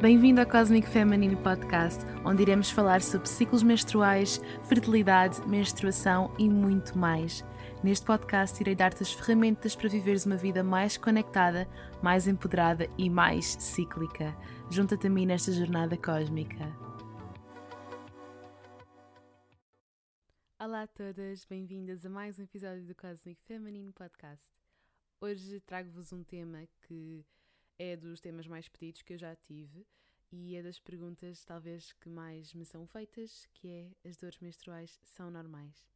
Bem-vindo ao Cosmic Feminine Podcast, onde iremos falar sobre ciclos menstruais, fertilidade, menstruação e muito mais. Neste podcast, irei dar-te as ferramentas para viveres uma vida mais conectada, mais empoderada e mais cíclica. Junta-te a mim nesta jornada cósmica. Olá a todas, bem-vindas a mais um episódio do Cosmic Feminine Podcast. Hoje trago-vos um tema que é dos temas mais pedidos que eu já tive e é das perguntas talvez que mais me são feitas, que é as dores menstruais são normais?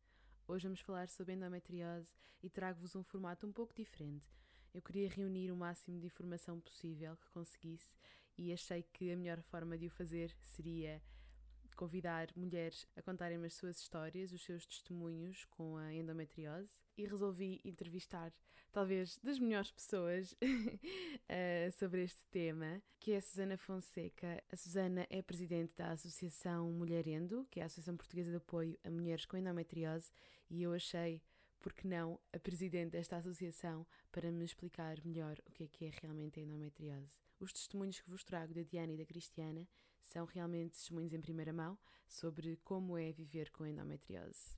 Hoje vamos falar sobre endometriose e trago-vos um formato um pouco diferente. Eu queria reunir o máximo de informação possível que conseguisse e achei que a melhor forma de o fazer seria convidar mulheres a contarem as suas histórias, os seus testemunhos com a endometriose e resolvi entrevistar talvez das melhores pessoas uh, sobre este tema, que é a Susana Fonseca. A Susana é presidente da Associação Mulherendo, que é a Associação Portuguesa de Apoio a Mulheres com Endometriose, e eu achei por que não a presidente desta associação para me explicar melhor o que é que é realmente a endometriose. Os testemunhos que vos trago da Diana e da Cristiana são realmente testemunhos em primeira mão sobre como é viver com endometriose.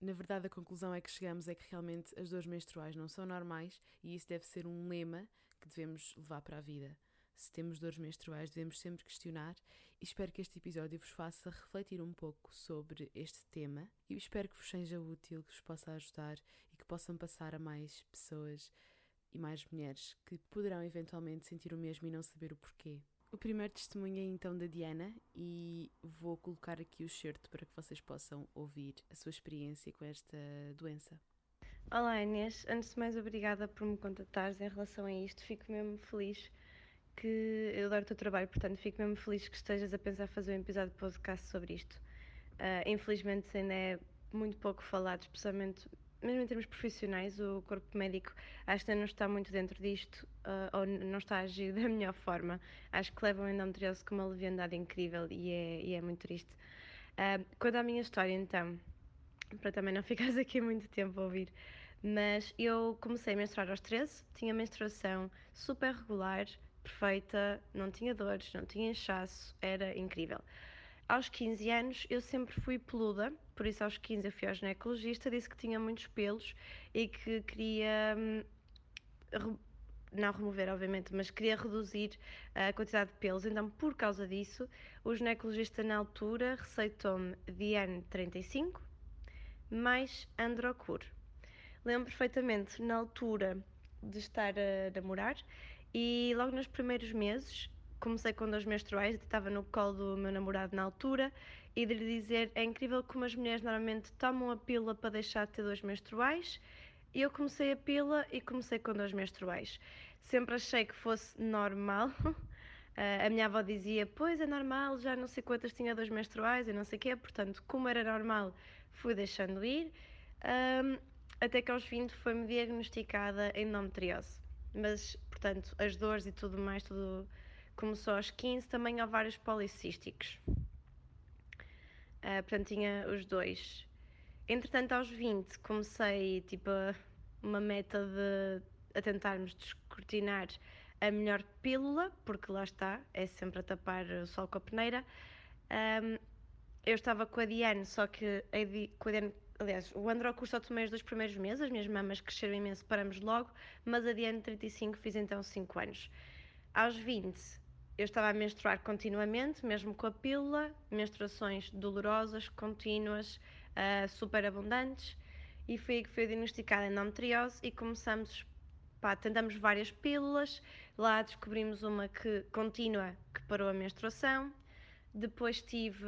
Na verdade, a conclusão é que chegamos é que realmente as dores menstruais não são normais e isso deve ser um lema que devemos levar para a vida. Se temos dores menstruais, devemos sempre questionar e espero que este episódio vos faça refletir um pouco sobre este tema e espero que vos seja útil, que vos possa ajudar e que possam passar a mais pessoas e mais mulheres que poderão eventualmente sentir o mesmo e não saber o porquê. O primeiro testemunho é então da Diana e vou colocar aqui o certo para que vocês possam ouvir a sua experiência com esta doença. Olá Inês, antes de mais obrigada por me contatares em relação a isto, fico mesmo feliz que eu adoro o teu trabalho, portanto fico mesmo feliz que estejas a pensar fazer um episódio de podcast sobre isto. Uh, infelizmente ainda é muito pouco falado, especialmente mesmo em termos profissionais, o corpo médico acho que não está muito dentro disto uh, ou não está a agir da melhor forma. Acho que levam a endometriose com uma leviandade incrível e é, e é muito triste. Uh, quanto à minha história, então, para também não ficares aqui muito tempo a ouvir, mas eu comecei a menstruar aos 13, tinha menstruação super regular, perfeita, não tinha dores, não tinha inchaço, era incrível. Aos 15 anos eu sempre fui peluda, por isso aos 15 eu fui ao ginecologista, disse que tinha muitos pelos e que queria hum, não remover, obviamente, mas queria reduzir a quantidade de pelos. Então, por causa disso, o ginecologista na altura receitou-me Diane 35 mais Androcur. Lembro perfeitamente na altura de estar a namorar e logo nos primeiros meses comecei com dores menstruais, estava no colo do meu namorado na altura e de lhe dizer é incrível como as mulheres normalmente tomam a pílula para deixar de ter dores menstruais. E eu comecei a pílula e comecei com dores menstruais. Sempre achei que fosse normal. a minha avó dizia, pois é normal, já não sei quantas tinha dores menstruais e não sei o quê, portanto, como era normal, fui deixando ir. Um, até que aos 20 foi-me diagnosticada endometriose. Mas, portanto, as dores e tudo mais, tudo começou aos 15, também ovários policísticos. Uh, portanto, tinha os dois. Entretanto, aos 20, comecei tipo uma meta de a tentarmos descortinar a melhor pílula, porque lá está, é sempre a tapar o sol com a peneira. Um, eu estava com a Diane, só que a, com a Diane, aliás, o Androcur só tomei os dois primeiros meses, as minhas mamas cresceram imenso, paramos logo, mas a Diane 35 fiz então 5 anos. Aos 20, eu estava a menstruar continuamente, mesmo com a pílula, menstruações dolorosas, contínuas, uh, super abundantes, e foi aí que foi diagnosticada endometriose e começamos, pá, tentamos várias pílulas, lá descobrimos uma que contínua, que parou a menstruação, depois tive,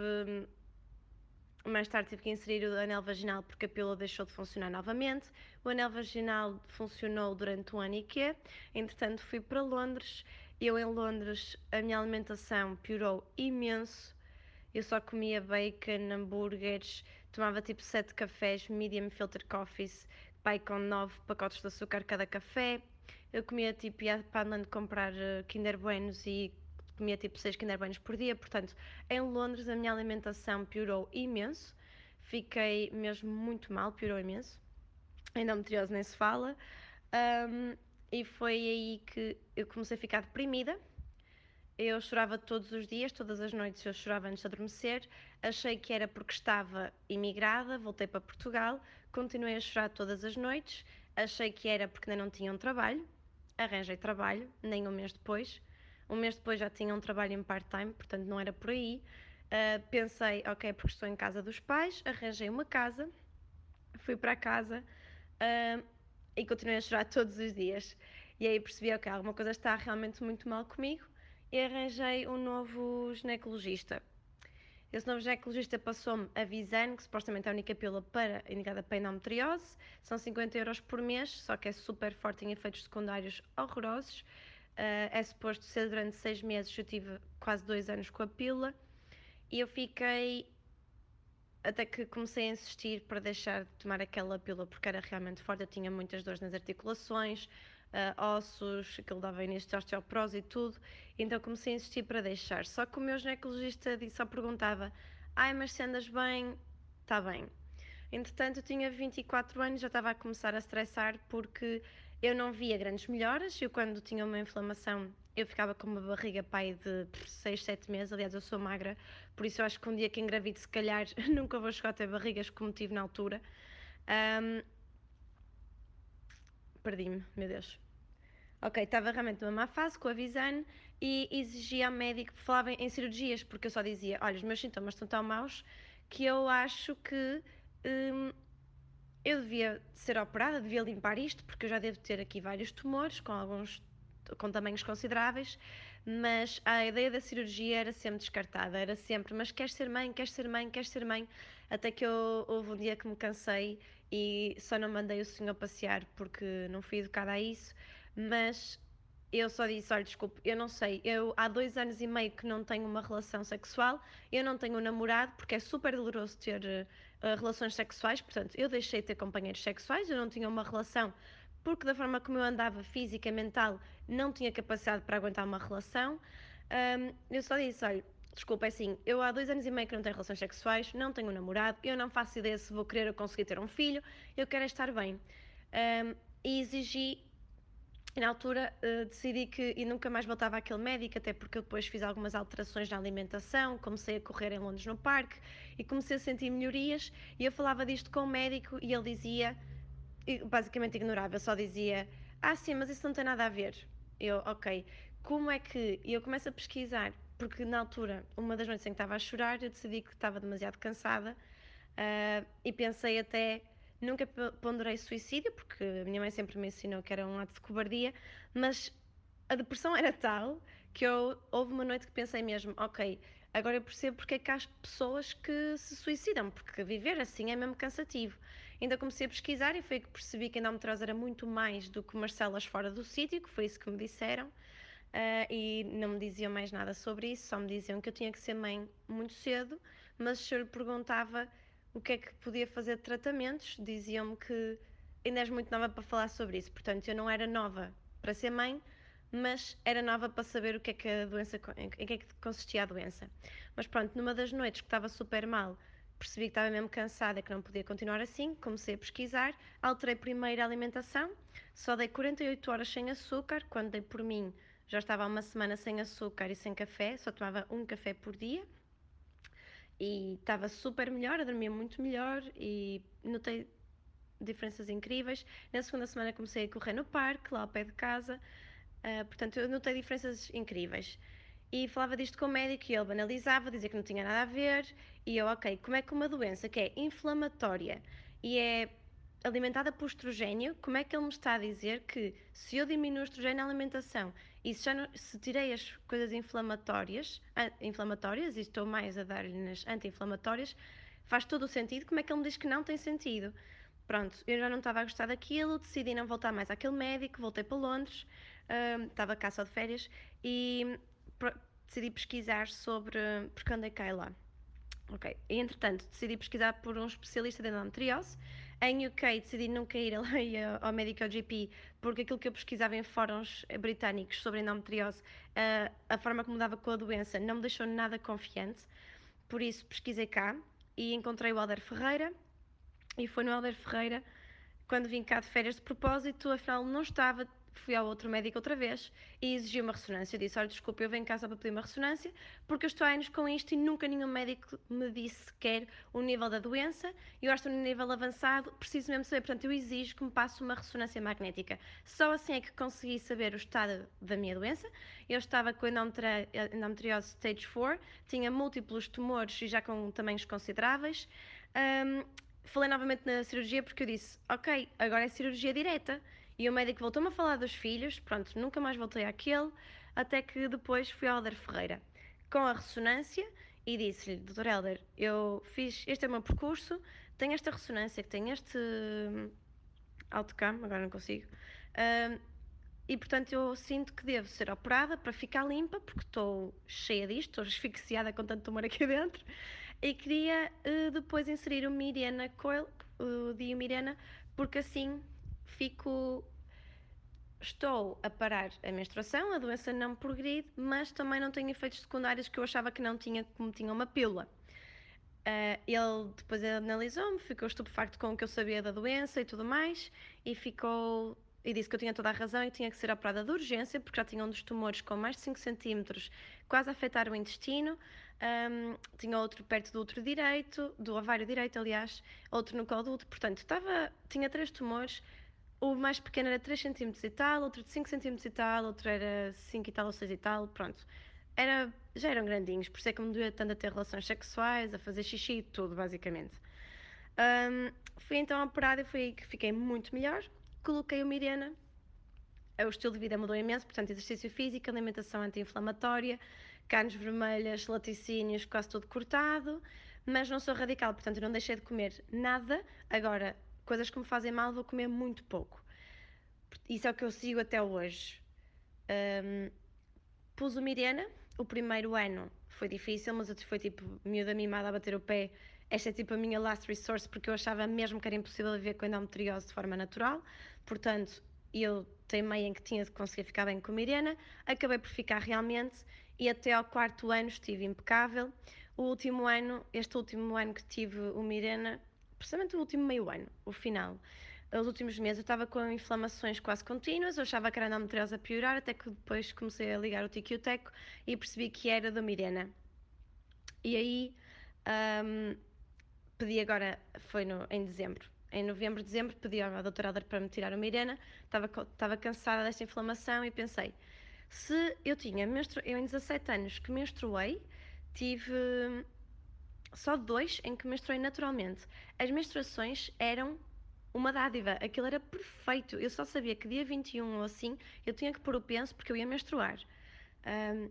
mais tarde tive que inserir o anel vaginal porque a pílula deixou de funcionar novamente, o anel vaginal funcionou durante um ano e quê, entretanto fui para Londres, eu em Londres, a minha alimentação piorou imenso. Eu só comia bacon, hambúrgueres, tomava tipo 7 cafés, medium filter coffees, pai com 9 pacotes de açúcar cada café. Eu comia tipo, ia para andando comprar eh, Kinder Buenos e comia tipo 6 Kinder Buenos por dia. Portanto, em Londres a minha alimentação piorou imenso. Fiquei mesmo muito mal, piorou imenso. Endometriose nem se fala. Um, e foi aí que eu comecei a ficar deprimida eu chorava todos os dias, todas as noites eu chorava antes de adormecer. Achei que era porque estava imigrada, voltei para Portugal, continuei a chorar todas as noites. Achei que era porque ainda não tinha um trabalho, arranjei trabalho, nem um mês depois. Um mês depois já tinha um trabalho em part-time, portanto não era por aí. Uh, pensei, ok, porque estou em casa dos pais, arranjei uma casa, fui para casa uh, e continuei a chorar todos os dias. E aí percebi, ok, alguma coisa está realmente muito mal comigo e arranjei um novo ginecologista. Esse novo ginecologista passou-me a Visane, que supostamente é a única pílula para, indicada para endometriose. São 50 euros por mês, só que é super forte em efeitos secundários horrorosos. Uh, é suposto ser durante seis meses, eu tive quase dois anos com a pílula. E eu fiquei até que comecei a insistir para deixar de tomar aquela pílula porque era realmente forte. Eu tinha muitas dores nas articulações, uh, ossos, aquilo dava início de osteoporose e tudo. Então comecei a insistir para deixar. Só que o meu ginecologista só perguntava: Ai, mas se andas bem, está bem. Entretanto, eu tinha 24 anos, já estava a começar a estressar porque eu não via grandes melhoras. Eu, quando tinha uma inflamação, eu ficava com uma barriga pai de 6, 7 meses. Aliás, eu sou magra, por isso eu acho que um dia que engravido, se calhar, nunca vou chegar a ter barrigas como tive na altura. Um... Perdi-me, meu Deus. Ok, estava realmente numa má fase com a Visane e exigia ao médico, falava em cirurgias, porque eu só dizia: olha, os meus sintomas estão tão maus que eu acho que hum, eu devia ser operada, devia limpar isto, porque eu já devo ter aqui vários tumores com alguns com tamanhos consideráveis, mas a ideia da cirurgia era sempre descartada, era sempre, mas queres ser mãe, queres ser mãe, queres ser mãe, até que eu, houve um dia que me cansei e só não mandei o senhor passear porque não fui educada a isso, mas eu só disse, olha, desculpe, eu não sei, eu há dois anos e meio que não tenho uma relação sexual, eu não tenho um namorado porque é super doloroso ter uh, relações sexuais, portanto, eu deixei de ter companheiros sexuais, eu não tinha uma relação porque da forma como eu andava física, mental, não tinha capacidade para aguentar uma relação. Um, eu só disse, olha, desculpa, é assim, eu há dois anos e meio que não tenho relações sexuais, não tenho um namorado, eu não faço ideia se vou querer ou conseguir ter um filho, eu quero é estar bem. Um, e exigi na altura uh, decidi que e nunca mais voltava àquele médico, até porque eu depois fiz algumas alterações na alimentação, comecei a correr em Londres no parque e comecei a sentir melhorias. E eu falava disto com o médico e ele dizia: basicamente ignorava, só dizia: Ah, sim, mas isso não tem nada a ver. Eu, ok, como é que. E eu começo a pesquisar, porque na altura, uma das noites em que estava a chorar, eu decidi que estava demasiado cansada uh, e pensei até. Nunca ponderei suicídio, porque a minha mãe sempre me ensinou que era um ato de cobardia, mas a depressão era tal que eu, houve uma noite que pensei mesmo: ok, agora eu percebo porque é que há pessoas que se suicidam, porque viver assim é mesmo cansativo. Ainda comecei a pesquisar e foi que percebi que a endometriose era muito mais do que umas células fora do sítio, que foi isso que me disseram. Uh, e não me diziam mais nada sobre isso, só me diziam que eu tinha que ser mãe muito cedo, mas se eu lhe perguntava o que é que podia fazer de tratamentos, diziam-me que ainda és muito nova para falar sobre isso, portanto eu não era nova para ser mãe, mas era nova para saber o que é que a doença, em que é que consistia a doença. Mas pronto, numa das noites que estava super mal, percebi que estava mesmo cansada, que não podia continuar assim, comecei a pesquisar, alterei primeiro a alimentação, só dei 48 horas sem açúcar, quando dei por mim já estava há uma semana sem açúcar e sem café, só tomava um café por dia e estava super melhor, dormia muito melhor e notei diferenças incríveis. Na segunda semana comecei a correr no parque, lá ao pé de casa, uh, portanto eu notei diferenças incríveis e falava disto com o médico e ele banalizava, dizia que não tinha nada a ver. E eu, ok, como é que uma doença que é inflamatória e é alimentada por estrogênio, como é que ele me está a dizer que se eu diminuo o estrogênio na alimentação e se, não, se tirei as coisas inflamatórias, inflamatórias e estou mais a dar-lhe nas anti-inflamatórias, faz todo o sentido, como é que ele me diz que não tem sentido? Pronto, eu já não estava a gostar daquilo, decidi não voltar mais àquele médico, voltei para Londres, uh, estava cá só de férias e decidi pesquisar sobre. porque andei cá e lá. Ok. E, entretanto, decidi pesquisar por um especialista de endometriose. Em UK decidi nunca ir lá ao médico GP porque aquilo que eu pesquisava em fóruns britânicos sobre endometriose, uh, a forma como dava com a doença, não me deixou nada confiante. Por isso pesquisei cá e encontrei o Alder Ferreira. E foi no Alder Ferreira, quando vim cá de férias de propósito, afinal não estava fui ao outro médico outra vez e exigi uma ressonância. Eu disse: Olha, desculpa, eu venho em casa para pedir uma ressonância porque eu estou há anos com isto e nunca nenhum médico me disse sequer o nível da doença. Eu acho que no nível avançado, preciso mesmo saber. Portanto, eu exijo que me passe uma ressonância magnética. Só assim é que consegui saber o estado da minha doença. Eu estava com endometriose stage 4, tinha múltiplos tumores e já com tamanhos consideráveis. Um, falei novamente na cirurgia porque eu disse: Ok, agora é cirurgia direta. E o médico voltou-me a falar dos filhos, pronto, nunca mais voltei àquele, até que depois fui ao Helder Ferreira com a ressonância e disse-lhe: Doutor Helder, eu fiz, este é o meu percurso, tenho esta ressonância, que tem este hum, autocam, agora não consigo, uh, e portanto eu sinto que devo ser operada para ficar limpa, porque estou cheia disto, estou asfixiada com tanto tumor aqui dentro, e queria uh, depois inserir o Mirena Coil, o Diomirena, porque assim fico. Estou a parar a menstruação, a doença não progride, mas também não tem efeitos secundários que eu achava que não tinha, como tinha uma pílula. Uh, ele depois analisou-me, ficou estupefacto com o que eu sabia da doença e tudo mais, e ficou e disse que eu tinha toda a razão e tinha que ser operada de urgência, porque já tinha um dos tumores com mais de 5 centímetros, quase a afetar o intestino. Um, tinha outro perto do útero direito, do ovário direito, aliás, outro no colo do útero. Portanto, estava, tinha três tumores. O mais pequeno era 3 cm e tal, outro de 5 cm e tal, outro era 5 e tal ou 6 e tal, pronto. Era, já eram grandinhos, por isso é que me doía tanto a ter relações sexuais, a fazer xixi e tudo, basicamente. Um, fui então operada e foi aí que fiquei muito melhor coloquei o Mirena. O estilo de vida mudou imenso, portanto, exercício físico, alimentação anti-inflamatória, carnes vermelhas, laticínios, quase tudo cortado, mas não sou radical, portanto, não deixei de comer nada. Agora, coisas que me fazem mal, vou comer muito pouco. Isso é o que eu sigo até hoje. Um, pus o Mirena, o primeiro ano foi difícil, mas foi tipo miúda mimada a bater o pé esta é tipo a minha last resource porque eu achava mesmo que era impossível viver com endometriose de forma natural. Portanto, eu teimei em que tinha de conseguir ficar bem com a Mirena. Acabei por ficar realmente e até ao quarto ano estive impecável. O último ano, este último ano que tive o Mirena, precisamente o último meio ano, o final, os últimos meses eu estava com inflamações quase contínuas, eu achava que era endometriose a piorar, até que depois comecei a ligar o tico e o teco e percebi que era da Mirena. E aí um, pedi agora, foi no, em dezembro, em novembro, dezembro, pedi à doutora Alder para me tirar uma Irena, estava, estava cansada desta inflamação e pensei, se eu tinha, eu em 17 anos que menstruei, tive só dois em que menstruei naturalmente. As menstruações eram uma dádiva, aquilo era perfeito. Eu só sabia que dia 21 ou assim eu tinha que pôr o penso porque eu ia menstruar. Um,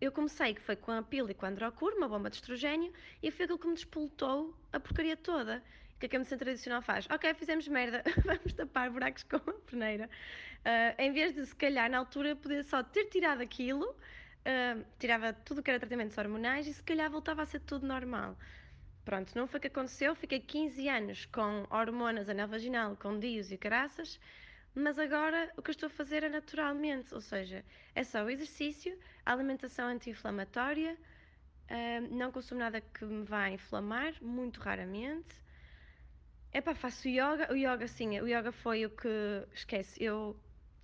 eu comecei, que foi com a pila e com a androcur, uma bomba de estrogênio, e foi aquilo que me despoltou a porcaria toda. O que a medicina tradicional faz? Ok, fizemos merda, vamos tapar buracos com a peneira. Uh, em vez de, se calhar, na altura, poder só ter tirado aquilo, uh, tirava tudo que era tratamentos hormonais e se calhar voltava a ser tudo normal. Pronto, não foi o que aconteceu. Fiquei 15 anos com hormonas anel vaginal, com dios e caraças, mas agora o que eu estou a fazer é naturalmente, ou seja, é só o exercício, a alimentação anti-inflamatória, uh, não consumo nada que me vá inflamar, muito raramente. Epá, faço yoga, o yoga sim, o yoga foi o que, esquece, eu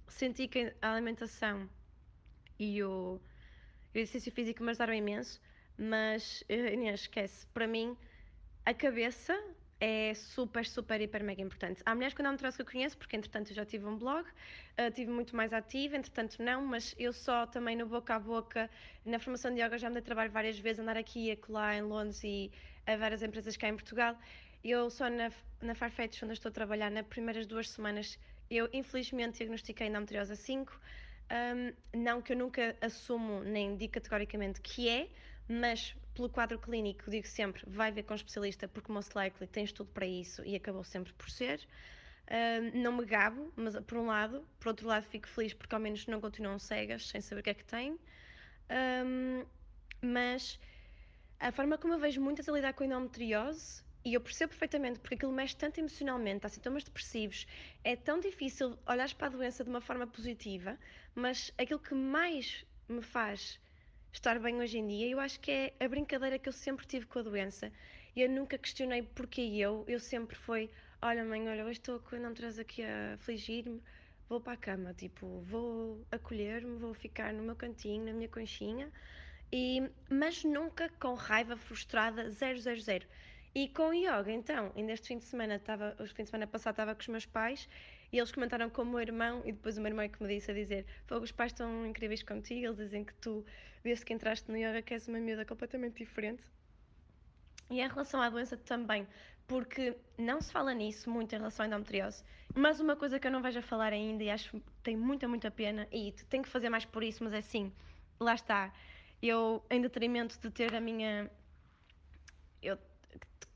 senti que a alimentação e o, o exercício físico me ajudaram imenso, mas eh, Inês, esquece, para mim a cabeça é super, super, hiper, mega importante. Há mulheres com endometriose que eu conheço, porque entretanto eu já tive um blog, uh, tive muito mais ativa, entretanto não, mas eu só também no boca a boca, na formação de yoga já me dei trabalho várias vezes, andar aqui e acolá em Londres e a várias empresas cá em Portugal. Eu só na, na Farfetch, onde estou a trabalhar, nas primeiras duas semanas, eu infelizmente diagnostiquei endometriose 5, um, não que eu nunca assumo nem digo categoricamente que é, mas pelo quadro clínico digo sempre, vai ver com um especialista porque most likely tens tudo para isso e acabou sempre por ser. Uh, não me gabo, mas por um lado, por outro lado fico feliz porque ao menos não continuam cegas sem saber o que é que têm. Um, mas a forma como eu vejo muitas a lidar com endometriose e eu percebo perfeitamente porque aquilo mexe tanto emocionalmente, há sintomas depressivos, é tão difícil olhar para a doença de uma forma positiva, mas aquilo que mais me faz estar bem hoje em dia. Eu acho que é a brincadeira que eu sempre tive com a doença. Eu nunca questionei porque eu. Eu sempre foi, olha mãe, olha, hoje estou com não traz aqui a afligir-me. vou para a cama, tipo, vou acolher-me, vou ficar no meu cantinho, na minha conchinha, e, mas nunca com raiva frustrada, zero, zero, zero. E com yoga, então, ainda este fim de semana, estava, o fim de semana passado estava com os meus pais e eles comentaram com o meu irmão e depois o meu irmão é que me disse a dizer Fogo, os pais estão incríveis contigo, eles dizem que tu, desde que entraste no yoga, que és uma miúda completamente diferente. E em relação à doença também, porque não se fala nisso muito em relação à endometriose, mas uma coisa que eu não vejo a falar ainda e acho que tem muita, muita pena, e tenho que fazer mais por isso, mas é assim, lá está, eu, em detrimento de ter a minha. Eu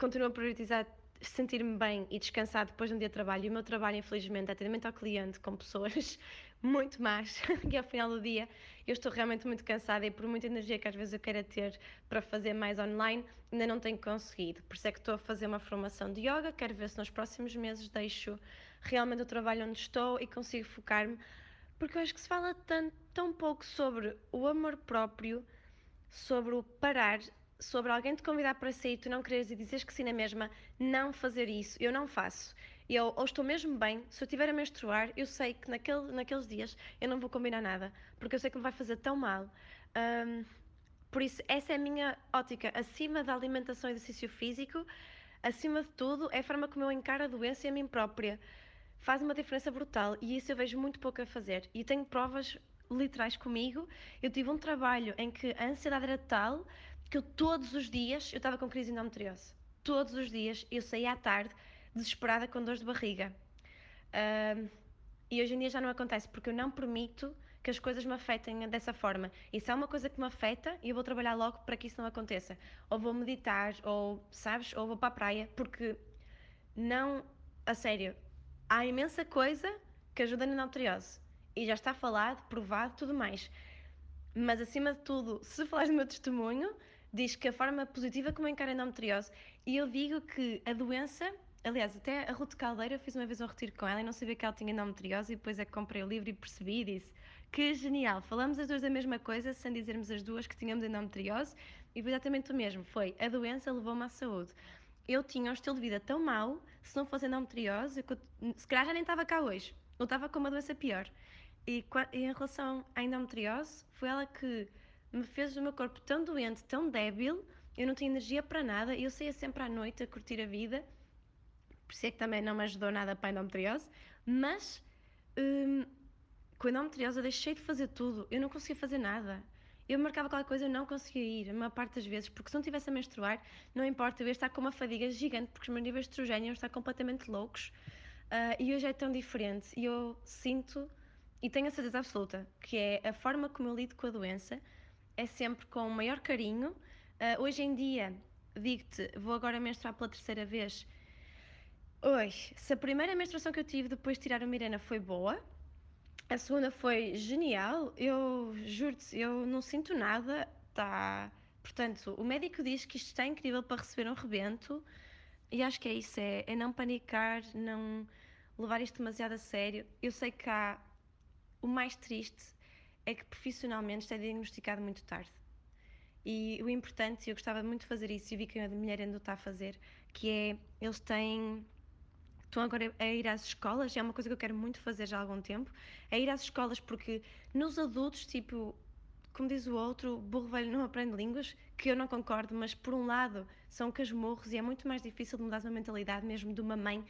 continuo a priorizar sentir-me bem e descansar depois de um dia de trabalho. E o meu trabalho, infelizmente, é atendimento ao cliente com pessoas muito más, e ao final do dia eu estou realmente muito cansada e por muita energia que às vezes eu queira ter para fazer mais online, ainda não tenho conseguido. Por isso é que estou a fazer uma formação de yoga, quero ver se nos próximos meses deixo realmente o trabalho onde estou e consigo focar-me, porque eu acho que se fala tão, tão pouco sobre o amor próprio, sobre o parar, sobre alguém te convidar para sair, tu não quereres e dizes que sim na mesma, não fazer isso. Eu não faço. Eu ou estou mesmo bem, se eu estiver a menstruar, eu sei que naquele, naqueles dias eu não vou combinar nada, porque eu sei que me vai fazer tão mal. Um, por isso, essa é a minha ótica. Acima da alimentação e exercício físico, acima de tudo, é a forma como eu encaro a doença e a mim própria. Faz uma diferença brutal e isso eu vejo muito pouco a fazer. E tenho provas literais comigo. Eu tive um trabalho em que a ansiedade era tal que eu todos os dias eu estava com crise endometriose. Todos os dias eu saía à tarde desesperada com dores de barriga. E hoje em dia já não acontece porque eu não permito que as coisas me afetem dessa forma. E se há uma coisa que me afeta, eu vou trabalhar logo para que isso não aconteça. Ou vou meditar, ou, sabes, ou vou para a praia, porque não, a sério, há imensa coisa que ajuda na endometriose e já está falado, provado, tudo mais. Mas acima de tudo, se falares do meu testemunho, diz que a forma positiva como encara a endometriose, e eu digo que a doença, aliás, até a Ruth Caldeira, fiz uma vez um retiro com ela e não sabia que ela tinha endometriose, e depois é que comprei o livro e percebi e disse que genial, falamos as duas da mesma coisa, sem dizermos as duas que tínhamos endometriose, e foi exatamente o mesmo, foi a doença levou-me à saúde. Eu tinha um estilo de vida tão mau, se não fosse endometriose, eu, se calhar já nem estava cá hoje, eu estava com uma doença pior. E, em relação à endometriose, foi ela que me fez o meu corpo tão doente, tão débil, eu não tinha energia para nada, eu saía sempre à noite a curtir a vida, por isso é que também não me ajudou nada para a endometriose, mas hum, com a endometriose eu deixei de fazer tudo, eu não conseguia fazer nada. Eu marcava qualquer coisa, eu não conseguia ir, a maior parte das vezes, porque se não estivesse a menstruar, não importa, eu ia estar com uma fadiga gigante, porque os meus níveis de estrogênio iam estar completamente loucos. Uh, e hoje é tão diferente, e eu sinto e tenho a certeza absoluta que é a forma como eu lido com a doença é sempre com o maior carinho. Uh, hoje em dia, digo-te, vou agora menstruar pela terceira vez. Hoje, se a primeira menstruação que eu tive depois de tirar a Mirena foi boa, a segunda foi genial, eu juro-te, eu não sinto nada, tá. Portanto, o médico diz que isto está incrível para receber um rebento e acho que é isso, é, é não panicar, não levar isto demasiado a sério. Eu sei que há o mais triste é que profissionalmente isto é diagnosticado muito tarde. E o importante, eu gostava muito de fazer isso e vi que a mulher ainda está a fazer, que é, eles têm estão agora a ir às escolas, é uma coisa que eu quero muito fazer já há algum tempo, é ir às escolas porque nos adultos, tipo, como diz o outro, burro velho não aprende línguas, que eu não concordo, mas por um lado são casmurros e é muito mais difícil de mudar uma mentalidade mesmo de uma mãe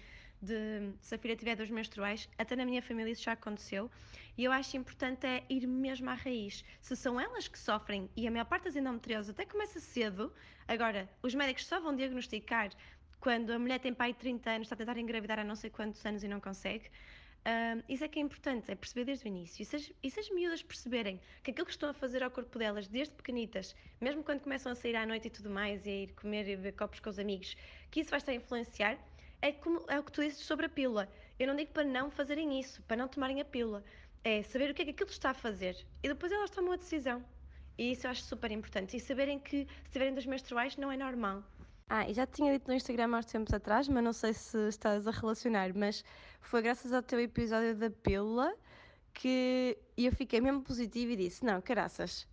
de filha tiver dois menstruais, até na minha família isso já aconteceu, e eu acho importante é ir mesmo à raiz. Se são elas que sofrem, e a maior parte das endometrioses até começa cedo, agora, os médicos só vão diagnosticar quando a mulher tem pai de 30 anos, está a tentar engravidar há não sei quantos anos e não consegue, isso é que é importante, é perceber desde o início. E se, as, e se as miúdas perceberem que aquilo que estão a fazer ao corpo delas desde pequenitas, mesmo quando começam a sair à noite e tudo mais, e a ir comer e beber copos com os amigos, que isso vai estar a influenciar, é, como, é o que tu dizes sobre a pílula. Eu não digo para não fazerem isso, para não tomarem a pílula. É saber o que é que aquilo está a fazer. E depois elas tomam a decisão. E isso eu acho super importante. E saberem que se tiverem dois menstruais não é normal. Ah, e já te tinha dito no Instagram há uns tempos atrás, mas não sei se estás a relacionar, mas foi graças ao teu episódio da pílula que eu fiquei mesmo positiva e disse: Não, caraças,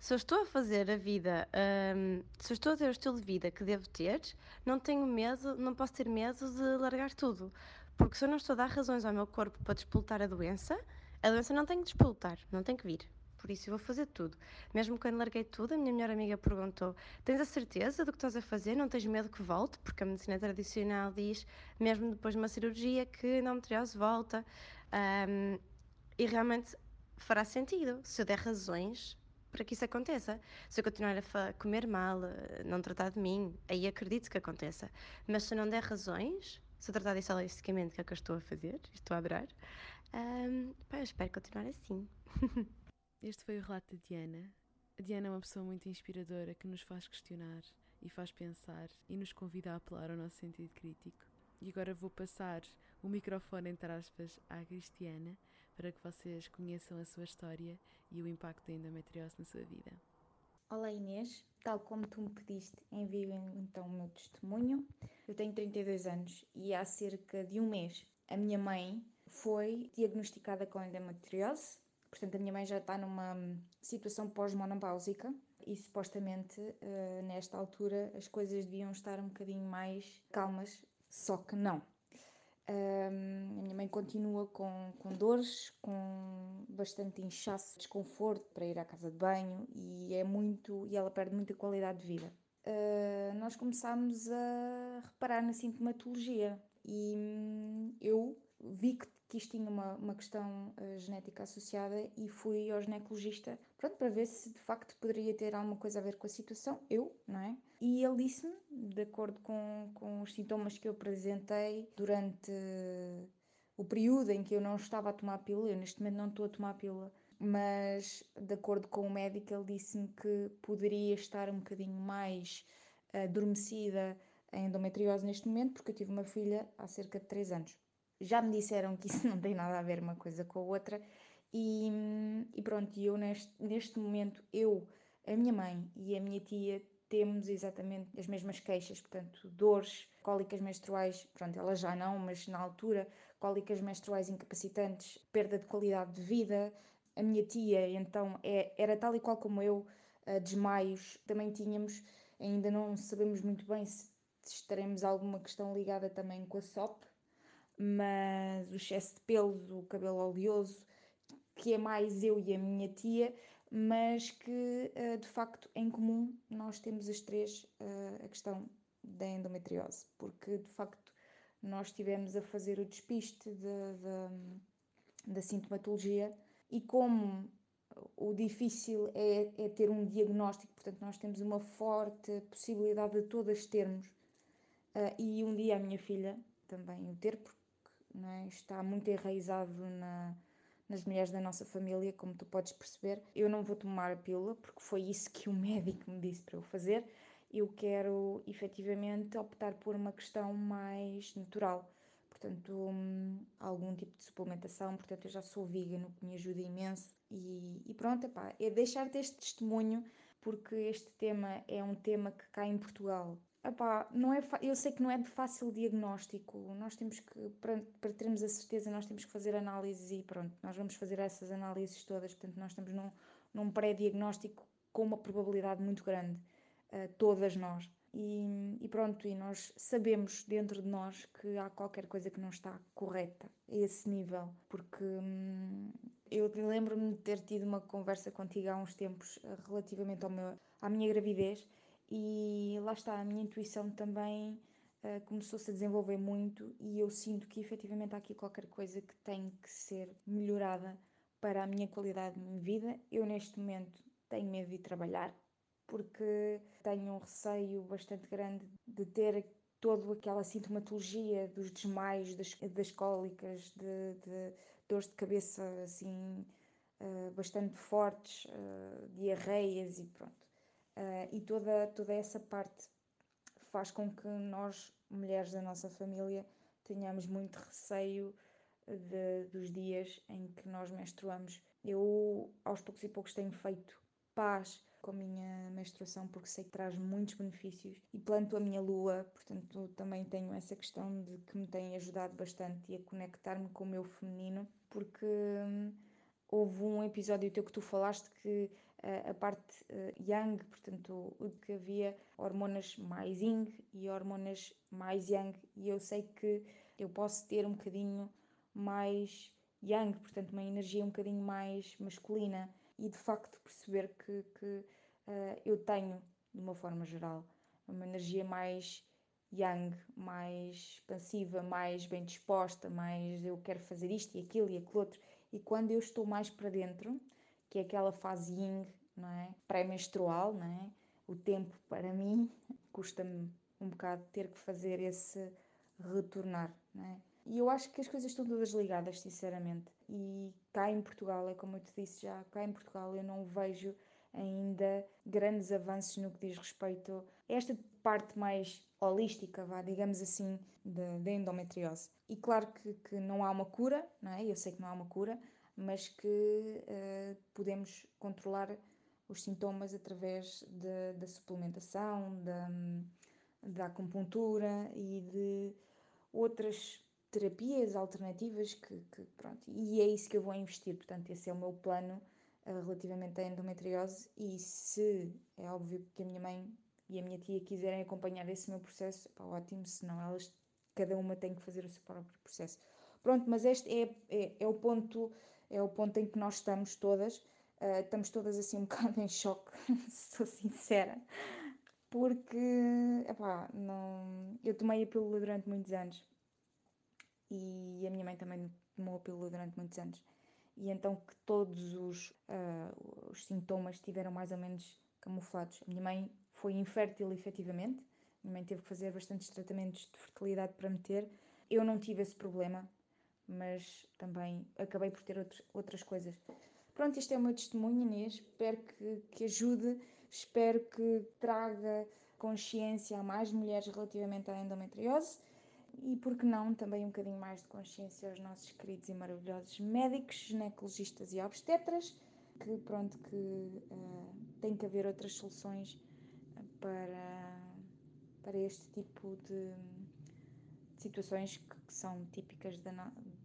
se eu estou a fazer a vida, um, se eu estou a ter o estilo de vida que devo ter, não tenho medo, não posso ter medo de largar tudo. Porque se eu não estou a dar razões ao meu corpo para despoltar a doença, a doença não tem que despoltar, não tem que vir. Por isso eu vou fazer tudo. Mesmo quando larguei tudo, a minha melhor amiga perguntou: Tens a certeza do que estás a fazer? Não tens medo que volte? Porque a medicina tradicional diz, mesmo depois de uma cirurgia, que a endometriose volta. Um, e realmente fará sentido se eu der razões para que isso aconteça. Se eu continuar a comer mal, eh, não tratar de mim, aí acredito que aconteça. Mas se não der razões, se eu tratar disso holisticamente, que é o que eu estou a fazer, estou a adorar, um, pá, eu espero continuar assim. Este foi o relato de Diana. A Diana é uma pessoa muito inspiradora que nos faz questionar e faz pensar e nos convida a apelar ao nosso sentido crítico. E agora vou passar o microfone, entre aspas, à Cristiana para que vocês conheçam a sua história e o impacto da endometriose na sua vida. Olá Inês, tal como tu me pediste, envio então o meu testemunho. Eu tenho 32 anos e há cerca de um mês a minha mãe foi diagnosticada com endometriose Portanto, a minha mãe já está numa situação pós-monopáusica e supostamente uh, nesta altura as coisas deviam estar um bocadinho mais calmas, só que não. A minha mãe continua com, com dores, com bastante inchaço, desconforto para ir à casa de banho e é muito e ela perde muita qualidade de vida. Uh, nós começámos a reparar na sintomatologia e hum, eu vi que que isto tinha uma, uma questão uh, genética associada e fui ao ginecologista pronto, para ver se de facto poderia ter alguma coisa a ver com a situação, eu, não é? E ele disse-me, de acordo com, com os sintomas que eu apresentei durante o período em que eu não estava a tomar a pílula, eu neste momento não estou a tomar a pílula, mas de acordo com o médico, ele disse-me que poderia estar um bocadinho mais adormecida em endometriose neste momento, porque eu tive uma filha há cerca de 3 anos já me disseram que isso não tem nada a ver uma coisa com a outra. E, e pronto, eu neste, neste momento, eu, a minha mãe e a minha tia temos exatamente as mesmas queixas, portanto, dores, cólicas menstruais, pronto, ela já não, mas na altura, cólicas menstruais incapacitantes, perda de qualidade de vida. A minha tia, então, é, era tal e qual como eu, desmaios, também tínhamos, ainda não sabemos muito bem se, se estaremos alguma questão ligada também com a SOP, mas o excesso de pelos, o cabelo oleoso, que é mais eu e a minha tia, mas que eh, de facto em comum nós temos as três eh, a questão da endometriose, porque de facto nós estivemos a fazer o despiste de, de, da sintomatologia e como o difícil é, é, ter um diagnóstico, portanto nós temos uma forte possibilidade de todas termos uh, e um dia a minha filha também o ter, porque é? está muito enraizado na, nas mulheres da nossa família, como tu podes perceber. Eu não vou tomar a pílula porque foi isso que o médico me disse para eu fazer. Eu quero efetivamente optar por uma questão mais natural, portanto, hum, algum tipo de suplementação. Portanto, eu já sou vegan, o que me ajuda imenso. E, e pronto, epá, é deixar-te este testemunho porque este tema é um tema que cá em Portugal Epá, não é eu sei que não é de fácil diagnóstico. Nós temos que, para, para termos a certeza, nós temos que fazer análises e pronto, nós vamos fazer essas análises todas. Portanto, nós estamos num, num pré-diagnóstico com uma probabilidade muito grande, uh, todas nós. E, e, pronto, e nós sabemos dentro de nós que há qualquer coisa que não está correta a esse nível, porque hum, eu lembro-me de ter tido uma conversa contigo há uns tempos eh, relativamente ao meu, à minha gravidez e lá está, a minha intuição também uh, começou-se a desenvolver muito e eu sinto que efetivamente há aqui qualquer coisa que tem que ser melhorada para a minha qualidade de vida. Eu neste momento tenho medo de trabalhar porque tenho um receio bastante grande de ter toda aquela sintomatologia dos desmaios, das, das cólicas, de, de dores de cabeça assim uh, bastante fortes, uh, diarreias e pronto. Uh, e toda, toda essa parte faz com que nós, mulheres da nossa família, tenhamos muito receio de, dos dias em que nós menstruamos. Eu, aos poucos e poucos, tenho feito paz com a minha menstruação porque sei que traz muitos benefícios e planto a minha lua, portanto também tenho essa questão de que me tem ajudado bastante e a conectar-me com o meu feminino porque hum, houve um episódio teu que tu falaste que a parte eh, yang, portanto, que havia hormonas mais yin e hormonas mais yang, e eu sei que eu posso ter um bocadinho mais yang, portanto, uma energia um bocadinho mais masculina e de facto perceber que, que uh, eu tenho, de uma forma geral, uma energia mais yang, mais expansiva, mais bem disposta, mais eu quero fazer isto e aquilo e aquilo outro. E quando eu estou mais para dentro, que é aquela fase yin, não é? Pré-menstrual, não é? O tempo para mim custa-me um bocado ter que fazer esse retornar, não é? E eu acho que as coisas estão todas ligadas, sinceramente. E cá em Portugal, é como eu te disse já, cá em Portugal eu não vejo ainda grandes avanços no que diz respeito a esta parte mais holística, vá, digamos assim, da endometriose. E claro que, que, não há uma cura, não é? Eu sei que não há uma cura, mas que uh, podemos controlar os sintomas através da suplementação, da, da acupuntura e de outras terapias alternativas que, que, pronto, e é isso que eu vou investir, portanto esse é o meu plano uh, relativamente à endometriose e se é óbvio que a minha mãe e a minha tia quiserem acompanhar esse meu processo, pá, ótimo, senão elas, cada uma tem que fazer o seu próprio processo. Pronto, mas este é, é, é o ponto é o ponto em que nós estamos todas, uh, estamos todas assim um bocado em choque, se sou sincera, porque, epá, não, eu tomei a pílula durante muitos anos e a minha mãe também tomou a pílula durante muitos anos. E então que todos os, uh, os sintomas estiveram mais ou menos camuflados. A minha mãe foi infértil efetivamente, a minha mãe teve que fazer bastantes tratamentos de fertilidade para meter. Eu não tive esse problema, mas também acabei por ter outros, outras coisas. Pronto, este é o meu testemunho, Inês. Espero que, que ajude, espero que traga consciência a mais mulheres relativamente à endometriose e, por que não, também um bocadinho mais de consciência aos nossos queridos e maravilhosos médicos, ginecologistas e obstetras, que pronto, que uh, tem que haver outras soluções para, para este tipo de, de situações que, que, são típicas de,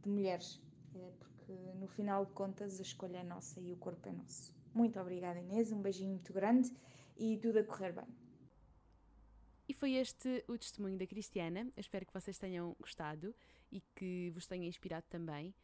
de mulheres, é porque no final de contas a escolha é nossa e o corpo é nosso. Muito obrigada Inês, um beijinho muito grande e tudo a correr bem. E foi este o testemunho da Cristiana. Eu espero que vocês tenham gostado e que vos tenha inspirado também.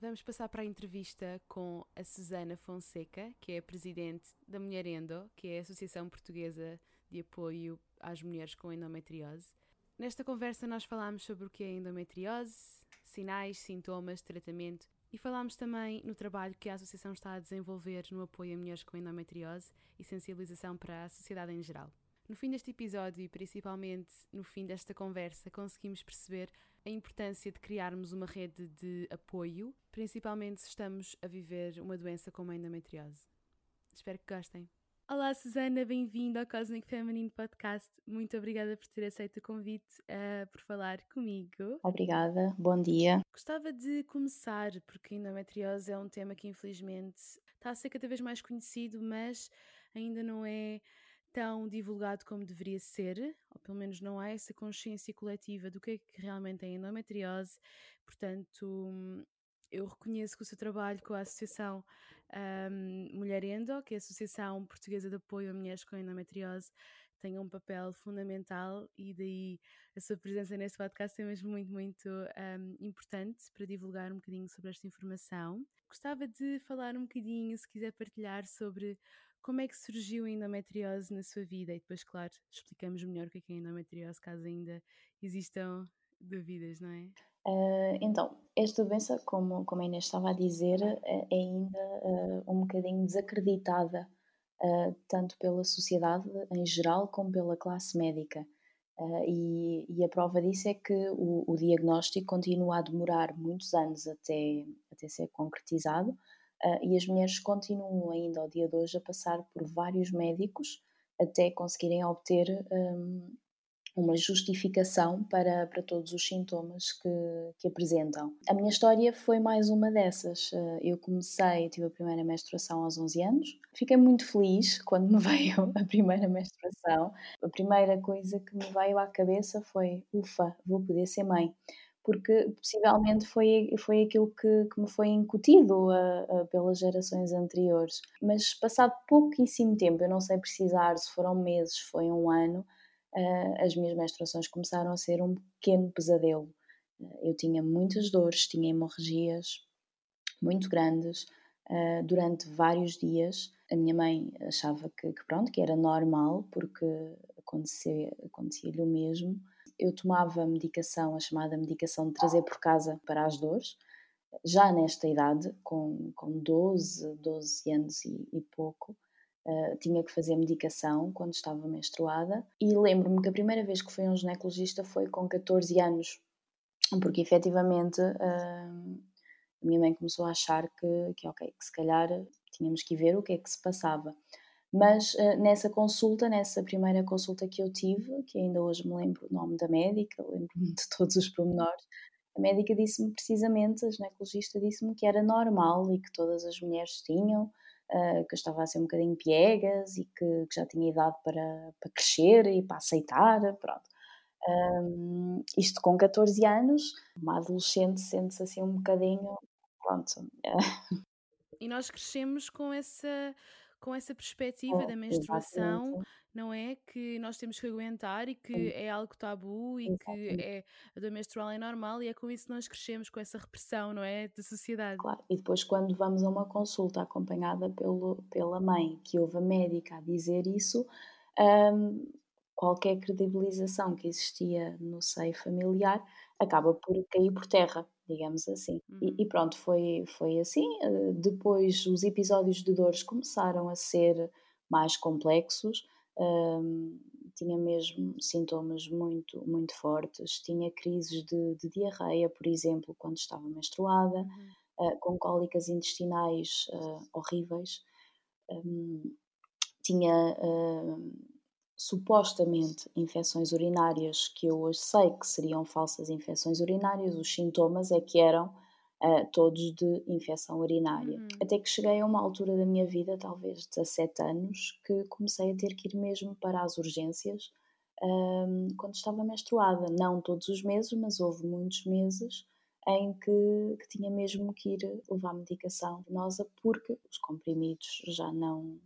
Vamos passar para a entrevista com a Susana Fonseca, que é a presidente da Mulher Endo, que é a Associação Portuguesa de Apoio às Mulheres com Endometriose. Nesta conversa nós falámos sobre o que é endometriose, sinais, sintomas, tratamento e falámos também no trabalho que a Associação está a desenvolver no apoio a mulheres com endometriose e sensibilização para a sociedade em geral. No fim deste episódio e principalmente no fim desta conversa, conseguimos perceber a importância de criarmos uma rede de apoio, principalmente se estamos a viver uma doença como a endometriose. Espero que gostem. Olá Susana, bem-vinda ao Cosmic Feminine Podcast. Muito obrigada por ter aceito o convite uh, por falar comigo. Obrigada, bom dia. Gostava de começar, porque a endometriose é um tema que infelizmente está a ser cada vez mais conhecido, mas ainda não é tão divulgado como deveria ser, ou pelo menos não há essa consciência coletiva do que é que realmente é endometriose. Portanto, eu reconheço que o seu trabalho com a Associação um, Mulher Endo, que é a Associação Portuguesa de Apoio a Mulheres com Endometriose, tem um papel fundamental e daí a sua presença neste podcast é mesmo muito, muito um, importante para divulgar um bocadinho sobre esta informação. Gostava de falar um bocadinho, se quiser partilhar, sobre como é que surgiu a endometriose na sua vida? E depois, claro, explicamos melhor o que é, é endometriose, caso ainda existam dúvidas, não é? Uh, então, esta doença, como, como a Inês estava a dizer, é ainda uh, um bocadinho desacreditada, uh, tanto pela sociedade em geral como pela classe médica. E, e, a prova disso é que o, o, diagnóstico continua a demorar muitos anos até, até ser concretizado, e as mulheres continuam ainda ao dia de hoje a passar por vários médicos até conseguirem obter um, uma justificação para, para todos os sintomas que, que apresentam. A minha história foi mais uma dessas. Uh, eu comecei, tive a primeira menstruação aos 11 anos. Fiquei muito feliz quando me veio a primeira menstruação. A primeira coisa que me veio à cabeça foi: ufa, vou poder ser mãe porque possivelmente foi, foi aquilo que, que me foi incutido a, a, pelas gerações anteriores. Mas passado pouquíssimo tempo, eu não sei precisar se foram meses, foi um ano, uh, as minhas menstruações começaram a ser um pequeno pesadelo. eu tinha muitas dores, tinha hemorragias muito grandes uh, durante vários dias. A minha mãe achava que, que pronto, que era normal, porque acontecia-lhe acontecia o mesmo. Eu tomava medicação, a chamada medicação de trazer por casa para as dores, já nesta idade, com, com 12, 12 anos e, e pouco. Uh, tinha que fazer medicação quando estava menstruada e lembro-me que a primeira vez que fui a um ginecologista foi com 14 anos, porque efetivamente uh, a minha mãe começou a achar que, que, ok, que se calhar tínhamos que ver o que é que se passava. Mas uh, nessa consulta, nessa primeira consulta que eu tive, que ainda hoje me lembro o nome da médica, lembro-me de todos os pormenores, a médica disse-me precisamente, a ginecologista disse-me que era normal e que todas as mulheres tinham, uh, que eu estava a ser um bocadinho piegas e que, que já tinha idade para, para crescer e para aceitar, pronto. Um, isto com 14 anos, uma adolescente sente-se assim um bocadinho pronto. E nós crescemos com essa, com essa perspectiva da menstruação, exatamente. não é? Que nós temos que aguentar e que é algo tabu e exatamente. que é, a dor menstrual é normal e é com isso que nós crescemos, com essa repressão, não é? Da sociedade. Claro, e depois quando vamos a uma consulta acompanhada pelo, pela mãe, que houve a médica a dizer isso, um, qualquer credibilização que existia no seio familiar acaba por cair por terra digamos assim. Uhum. E, e, pronto, foi, foi assim. Eh, depois os episódios de dores começaram a ser mais complexos, um, tinha mesmo sintomas muito, muito fortes, tinha crises de, de diarreia, por exemplo, quando estava menstruada, uhum. uh, com cólicas intestinais uh, horríveis. Um, tinha uh, supostamente infecções urinárias, que eu hoje sei que seriam falsas infecções urinárias, os sintomas é que eram uh, todos de infecção urinária. Uhum. Até que cheguei a uma altura da minha vida, talvez 17 anos, que comecei a ter que ir mesmo para as urgências um, quando estava menstruada. Não todos os meses, mas houve muitos meses em que, que tinha mesmo que ir levar medicação venosa porque os comprimidos já não,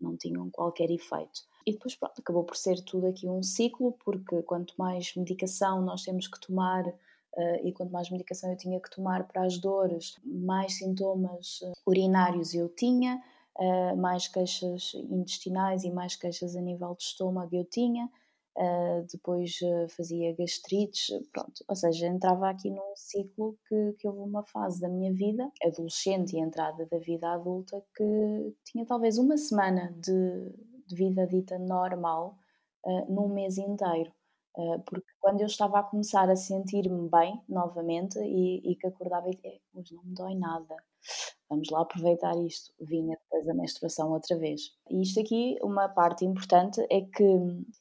não tinham qualquer efeito. E depois, pronto, acabou por ser tudo aqui um ciclo, porque quanto mais medicação nós temos que tomar uh, e quanto mais medicação eu tinha que tomar para as dores, mais sintomas uh, urinários eu tinha, uh, mais queixas intestinais e mais queixas a nível de estômago eu tinha. Uh, depois uh, fazia gastrites, pronto. Ou seja, entrava aqui num ciclo que, que houve uma fase da minha vida, adolescente e entrada da vida adulta, que tinha talvez uma semana de, de vida dita normal uh, num mês inteiro. Uh, porque quando eu estava a começar a sentir-me bem novamente e, e que acordava e dizia, hoje não me dói nada, vamos lá aproveitar isto, vinha depois a menstruação outra vez. E isto aqui, uma parte importante é que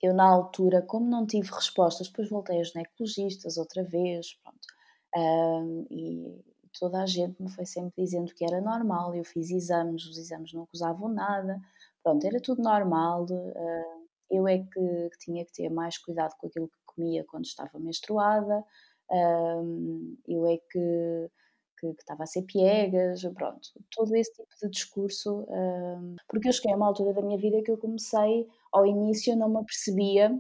eu na altura, como não tive respostas, depois voltei aos ginecologistas outra vez, pronto, uh, e toda a gente me foi sempre dizendo que era normal, eu fiz exames, os exames não acusavam nada, Pronto, era tudo normal. Uh, eu é que, tinha que ter mais cuidado com aquilo que comia quando estava menstruada. Uh, eu é que, que, estava a ser piegas, pronto, todo esse tipo de discurso, uh, porque eu cheguei a uma altura da minha vida que eu comecei, ao início não me apercebia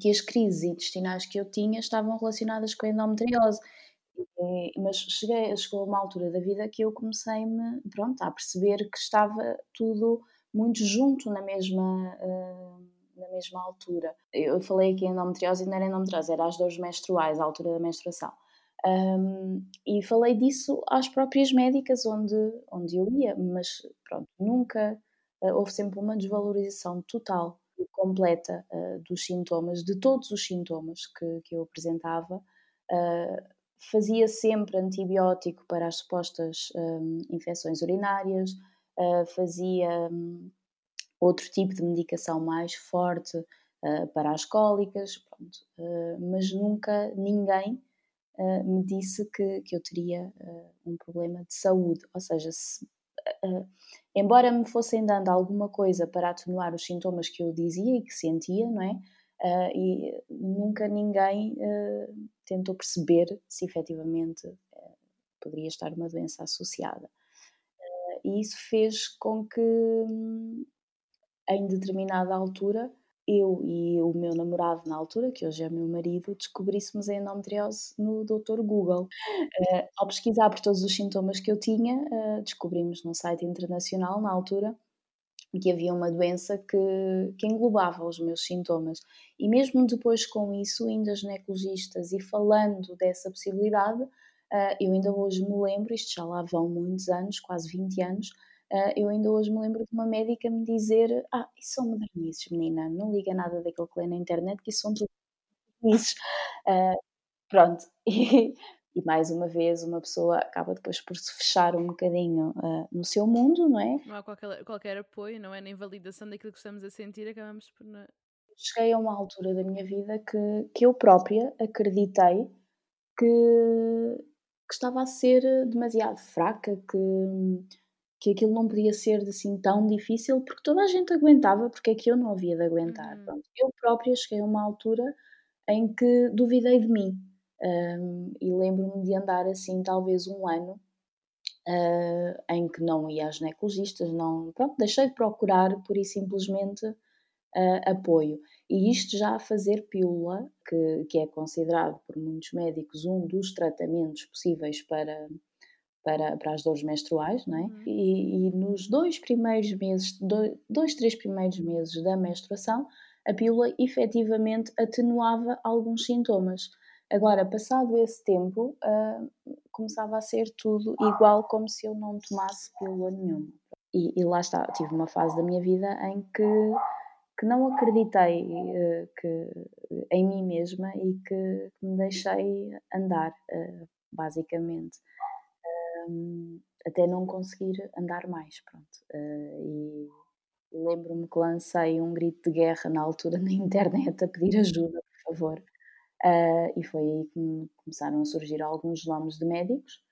que as crises intestinais que eu tinha estavam relacionadas com a endometriose, mas cheguei, chegou a uma altura da vida que eu comecei-me, pronto, a perceber que estava tudo muito junto na mesma, uh, na mesma altura. Eu falei aqui em endometriose e não era endometriose, era as dores menstruais, a altura da menstruação. Um, e falei disso às próprias médicas onde, onde eu ia, mas pronto, nunca uh, houve sempre uma desvalorização total e completa uh, dos sintomas, de todos os sintomas que, que eu apresentava. Uh, fazia sempre antibiótico para as supostas um, infecções urinárias, uh, fazia um, outro tipo de medicação mais forte uh, para as cólicas, pronto, uh, mas nunca ninguém me disse que, que eu teria um problema de saúde, ou seja, se, embora me fossem dando alguma coisa para atenuar os sintomas que eu dizia e que sentia, não é? Uh, e nunca ninguém uh, tentou perceber se efetivamente uh, poderia estar uma doença associada e isso fez com que, hum, em determinada altura, eu e o meu namorado na altura, que hoje é meu marido, descobríssemos a endometriose no Dr. Google. Uh, ao pesquisar por todos os sintomas que eu tinha, uh, descobrimos num site internacional, na altura, que havia uma doença que, que englobava os meus sintomas. E mesmo depois com isso, ainda ginecologistas e falando dessa possibilidade, uh, eu ainda hoje me lembro, isto já lá vão muitos anos, quase 20 anos, uh, eu ainda hoje me lembro de uma médica me dizer: Ah, isso são modernices, menina, não liga nada daquilo que lê na internet, que isso são tudo modernices. Uh, pronto, e, e mais uma vez uma pessoa acaba depois por se fechar um bocadinho no seu mundo, não é? Não há qualquer, qualquer apoio, não é? Nem validação daquilo que estamos a sentir, acabamos por. Não... Cheguei a uma altura da minha vida que, que eu própria acreditei que, que estava a ser demasiado fraca, que, que aquilo não podia ser assim tão difícil, porque toda a gente aguentava, porque é que eu não havia de aguentar. Uhum. eu própria cheguei a uma altura em que duvidei de mim um, e lembro-me de andar assim, talvez um ano, uh, em que não ia às ginecologistas, não, pronto, deixei de procurar por e simplesmente uh, apoio. E isto já a fazer pílula, que, que é considerado por muitos médicos um dos tratamentos possíveis para, para, para as dores menstruais, não é? Uhum. E, e, nos dois primeiros meses, dois, dois, três primeiros meses da menstruação, a pílula efetivamente atenuava alguns sintomas. Agora, passado esse tempo, uh, começava a ser tudo igual, como se eu não tomasse pílula nenhuma. E, e, lá está, tive uma fase da minha vida em que, que não acreditei uh, que, em mim mesma e que, que me deixei andar, uh, basicamente. Um, até não conseguir andar mais, pronto. e lembro-me que lancei um grito de guerra na altura na internet a pedir ajuda, por favor Uh, e foi aí que começaram a surgir alguns nomes de médicos.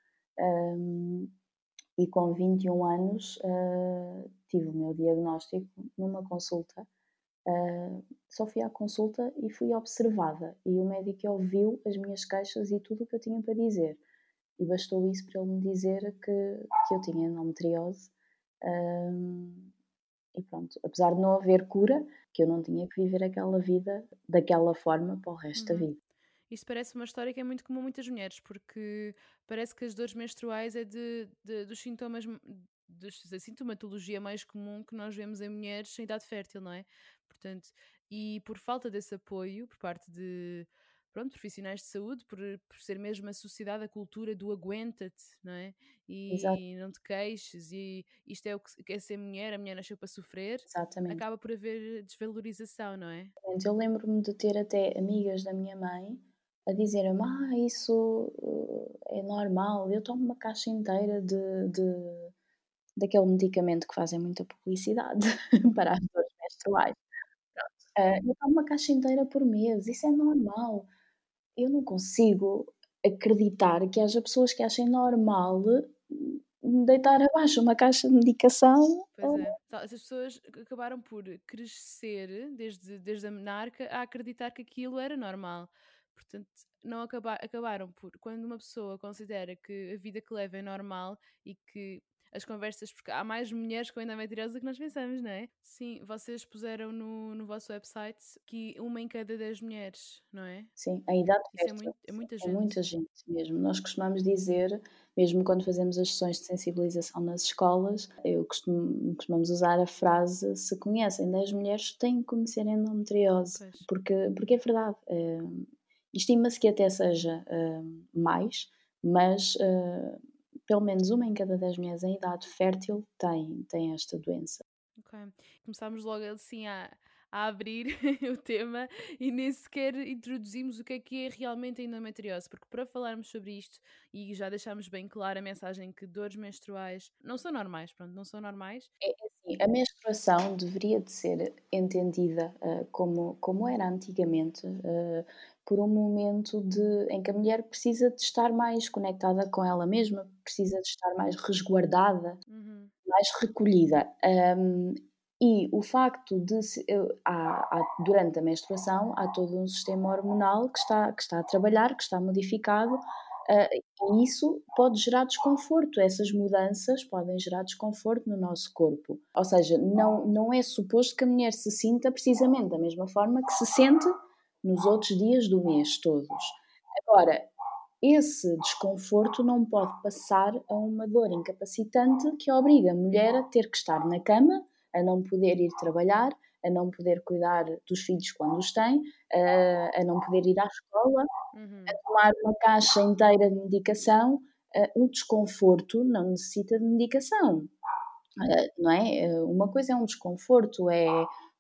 Um, e com 21 anos uh, tive o meu diagnóstico numa consulta. Uh, só fui à consulta e fui observada. E o médico ouviu as minhas queixas e tudo o que eu tinha para dizer. E bastou isso para ele me dizer que, que eu tinha endometriose. Um, e pronto, apesar de não haver cura, que eu não tinha que viver aquela vida daquela forma para o resto uhum. da vida. Isso parece uma história que é muito comum a muitas mulheres, porque parece que as dores menstruais é de, de dos sintomas, da sintomatologia mais comum que nós vemos em mulheres em idade fértil, não é? Portanto, e por falta desse apoio por parte de pronto, profissionais de saúde, por, por ser mesmo a sociedade, a cultura do aguenta-te, não é? E, e, não te queixes, e isto é o que é ser mulher, a mulher nasceu para sofrer, Exatamente. acaba por haver desvalorização, não é? Eu lembro-me de ter até amigas da minha mãe a dizerem-me, ah, isso eh, é normal, eu tomo uma caixa inteira de, de daquele medicamento que fazem muita publicidade para as dores menstruais. Uh, eu tomo uma caixa inteira por mês, isso é normal eu não consigo acreditar que haja pessoas que achem normal deitar abaixo uma caixa de medicação. Pois é. As pessoas acabaram por crescer desde, desde a menarca a acreditar que aquilo era normal. Portanto, não acaba, acabaram por. Quando uma pessoa considera que a vida que leva é normal e que as conversas, porque há mais mulheres com endometriose do que nós pensamos, não é? Sim, vocês puseram no, no vosso website que uma em cada dez mulheres, não é? Sim, a idade Isso é, muito, é muita gente. É muita gente mesmo. Nós costumamos dizer, mesmo quando fazemos as sessões de sensibilização nas escolas, eu costumo, costumamos usar a frase: se conhecem 10 mulheres, têm que conhecer endometriose. Porque, porque é verdade. É, Estima-se que até seja uh, mais, mas uh, pelo menos uma em cada dez mulheres em idade fértil tem, tem esta doença. Ok. Começámos logo assim a, a abrir o tema e nem sequer introduzimos o que é que é realmente a endometriose, porque para falarmos sobre isto e já deixámos bem clara a mensagem que dores menstruais não são normais, pronto, não são normais. É, é assim, a menstruação deveria de ser entendida uh, como, como era antigamente, uh, por um momento de, em que a mulher precisa de estar mais conectada com ela mesma, precisa de estar mais resguardada, uhum. mais recolhida. Um, e o facto de se, há, há, durante a menstruação há todo um sistema hormonal que está, que está a trabalhar, que está modificado Uh, e isso pode gerar desconforto, essas mudanças podem gerar desconforto no nosso corpo. Ou seja, não, não é suposto que a mulher se sinta precisamente da mesma forma que se sente nos outros dias do mês todos. Agora, esse desconforto não pode passar a uma dor incapacitante que obriga a mulher a ter que estar na cama, a não poder ir trabalhar, a não poder cuidar dos filhos quando os tem, a, a não poder ir à escola, uhum. a tomar uma caixa inteira de medicação. O desconforto não necessita de medicação, não é? Uma coisa é um desconforto, é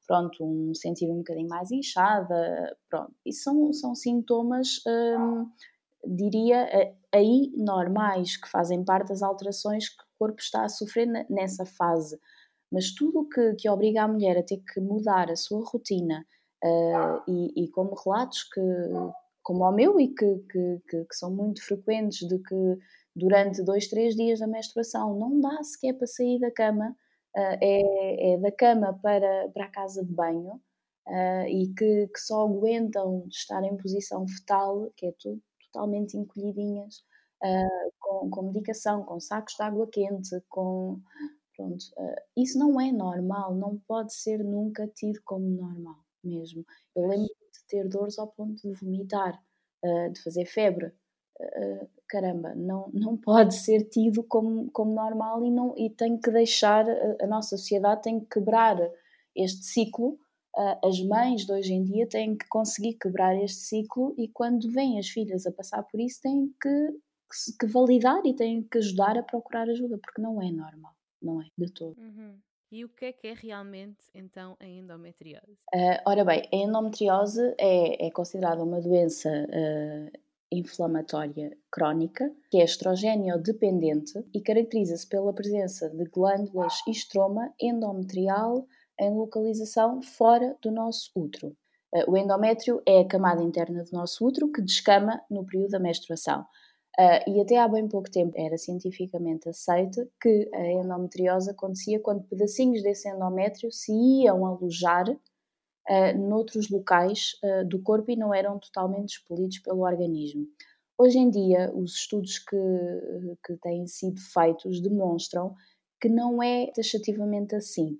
pronto, um sentir um bocadinho mais inchada, pronto. Isso são, são sintomas, um, diria, aí normais, que fazem parte das alterações que o corpo está a sofrer nessa fase. Mas tudo que, que obriga a mulher a ter que mudar a sua rotina uh, e, e, como relatos que, como o meu e que, que, que, são muito frequentes de que durante dois, três dias da menstruação não dá sequer para sair da cama, é, é, da cama para, para a casa de banho uh, e que, que só aguentam estar em posição fetal, que é tudo totalmente encolhidinhas, uh, com, com medicação, com sacos de água quente, com, Pronto, isso não é normal, não pode ser nunca tido como normal mesmo. Eu lembro de ter dores ao ponto de vomitar, de fazer febre. Uh, caramba, não, não pode ser tido como, como normal e, não, e tem que deixar, a, a nossa sociedade tem que quebrar este ciclo. as mães de hoje em dia têm que conseguir quebrar este ciclo e quando vêm as filhas a passar por isso têm que, que, que validar e têm que ajudar a procurar ajuda, porque não é normal não é de todo. Uhum. E o que é que é realmente então a endometriose? Uh, ora bem, a endometriose é, é considerada uma doença uh, inflamatória crónica, que é estrogênio dependente e caracteriza-se pela presença de glândulas e estroma endometrial em localização fora do nosso útero. Uh, o endométrio é a camada interna do nosso útero que descama no período da menstruação. Uh, e até há bem pouco tempo era cientificamente aceito que a endometriose acontecia quando pedacinhos desse endométrio se iam alojar uh, noutros locais uh, do corpo e não eram totalmente expelidos pelo organismo. Hoje em dia, os estudos que, que têm sido feitos demonstram que não é taxativamente assim,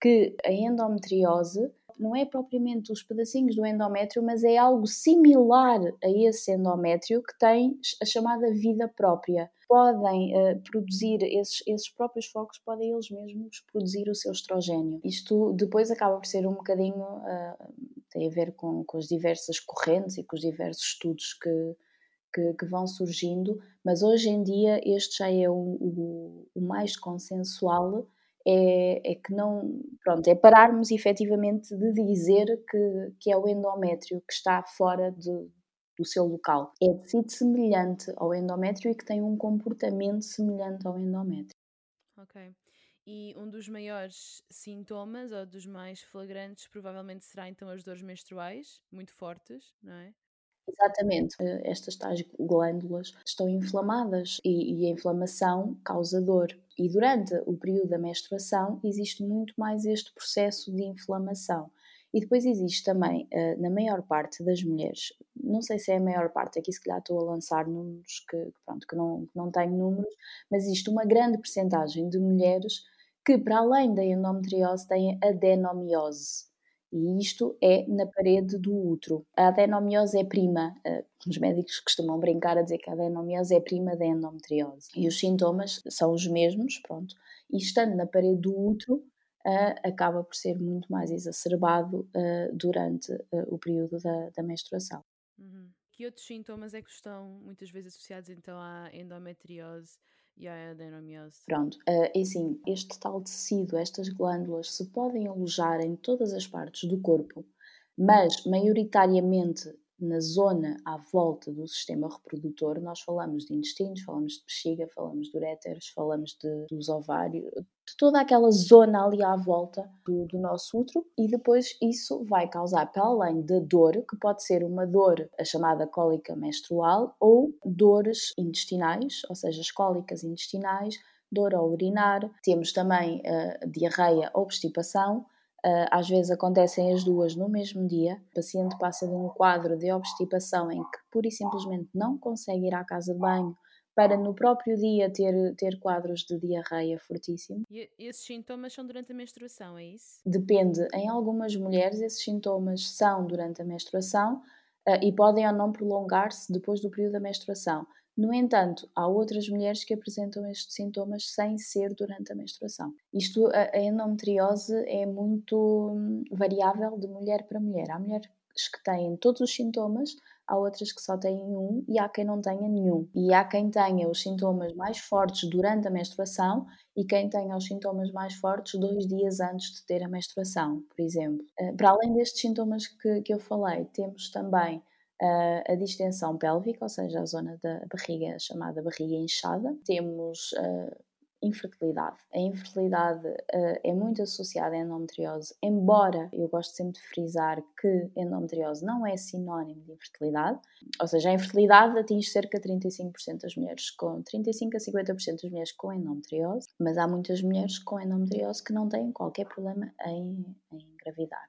que a endometriose não é propriamente os pedacinhos do endométrio, mas é algo similar a esse endométrio que tem a chamada vida própria. Podem uh, produzir, esses, esses próprios focos podem eles mesmos produzir o seu estrogênio. Isto depois acaba por ser um bocadinho, uh, tem a ver com, com as diversas correntes e com os diversos estudos que, que, que, vão surgindo, mas hoje em dia este já é o, o, o mais consensual é, é, que não, pronto, é pararmos efetivamente de dizer que, que é o endométrio que está fora de, do seu local. É tecido semelhante ao endométrio e que tem um comportamento semelhante ao endométrio. Ok. E um dos maiores sintomas, ou dos mais flagrantes, provavelmente será então as dores menstruais, muito fortes, não é? Exatamente. Eh, estas tais glândulas estão inflamadas e, e a inflamação causa dor. E durante o período da menstruação existe muito mais este processo de inflamação. E depois existe também, eh, na maior parte das mulheres, não sei se é a maior parte, aqui se calhar estou a lançar números que, pronto, que não, que não tenho números, mas existe uma grande percentagem de mulheres que, para além da endometriose, têm adenomiose. E isto é na parede do útero. A adenomiose é prima. Eh, os médicos costumam brincar a dizer que a adenomiose é prima da endometriose. E os sintomas são os mesmos, pronto. E estando na parede do útero, Uh, acaba por ser muito mais exacerbado uh, durante uh, o período da, da menstruação. Uhum. Que outros sintomas é que estão muitas vezes associados então à endometriose e à adenomiose. Pronto, uh, assim, este tal tecido, estas glândulas, se podem alojar em todas as partes do corpo, mas maioritariamente na zona à volta do sistema reprodutor, nós falamos de intestinos, falamos de bexiga, falamos de uréteros, falamos de, dos ovários, de toda aquela zona ali à volta do, do, nosso útero, e depois isso vai causar, para além da dor, que pode ser uma dor, a chamada cólica menstrual, ou dores intestinais, ou seja, as cólicas intestinais, dor ao urinar, temos também uh, diarreia ou obstipação, às vezes acontecem as duas no mesmo dia. O paciente passa de um quadro de obstipação em que pura e simplesmente não consegue ir à casa de banho para no próprio dia ter, ter quadros de diarreia fortíssimo. E esses sintomas são durante a menstruação, é isso? Depende. Em algumas mulheres, esses sintomas são durante a menstruação uh, e podem ou não prolongar-se depois do período da menstruação. No entanto, há outras mulheres que apresentam estes sintomas sem ser durante a menstruação. Isto, a, endometriose é muito hum, variável de mulher para mulher. Há mulheres que têm todos os sintomas, há outras que só têm um e há quem não tenha nenhum. E há quem tenha os sintomas mais fortes durante a menstruação e quem tenha os sintomas mais fortes dois dias antes de ter a menstruação, por exemplo. Eh, para além destes sintomas que, que eu falei, temos também a distensão pélvica, ou seja, a zona da barriga chamada barriga inchada. Temos uh, infertilidade. A infertilidade uh, é muito associada à endometriose, embora eu gosto sempre de frisar que endometriose não é sinónimo de infertilidade, ou seja, a infertilidade atinge cerca de 35% das mulheres com 35 a 50% das mulheres com endometriose, mas há muitas mulheres com endometriose que não têm qualquer problema em, em engravidar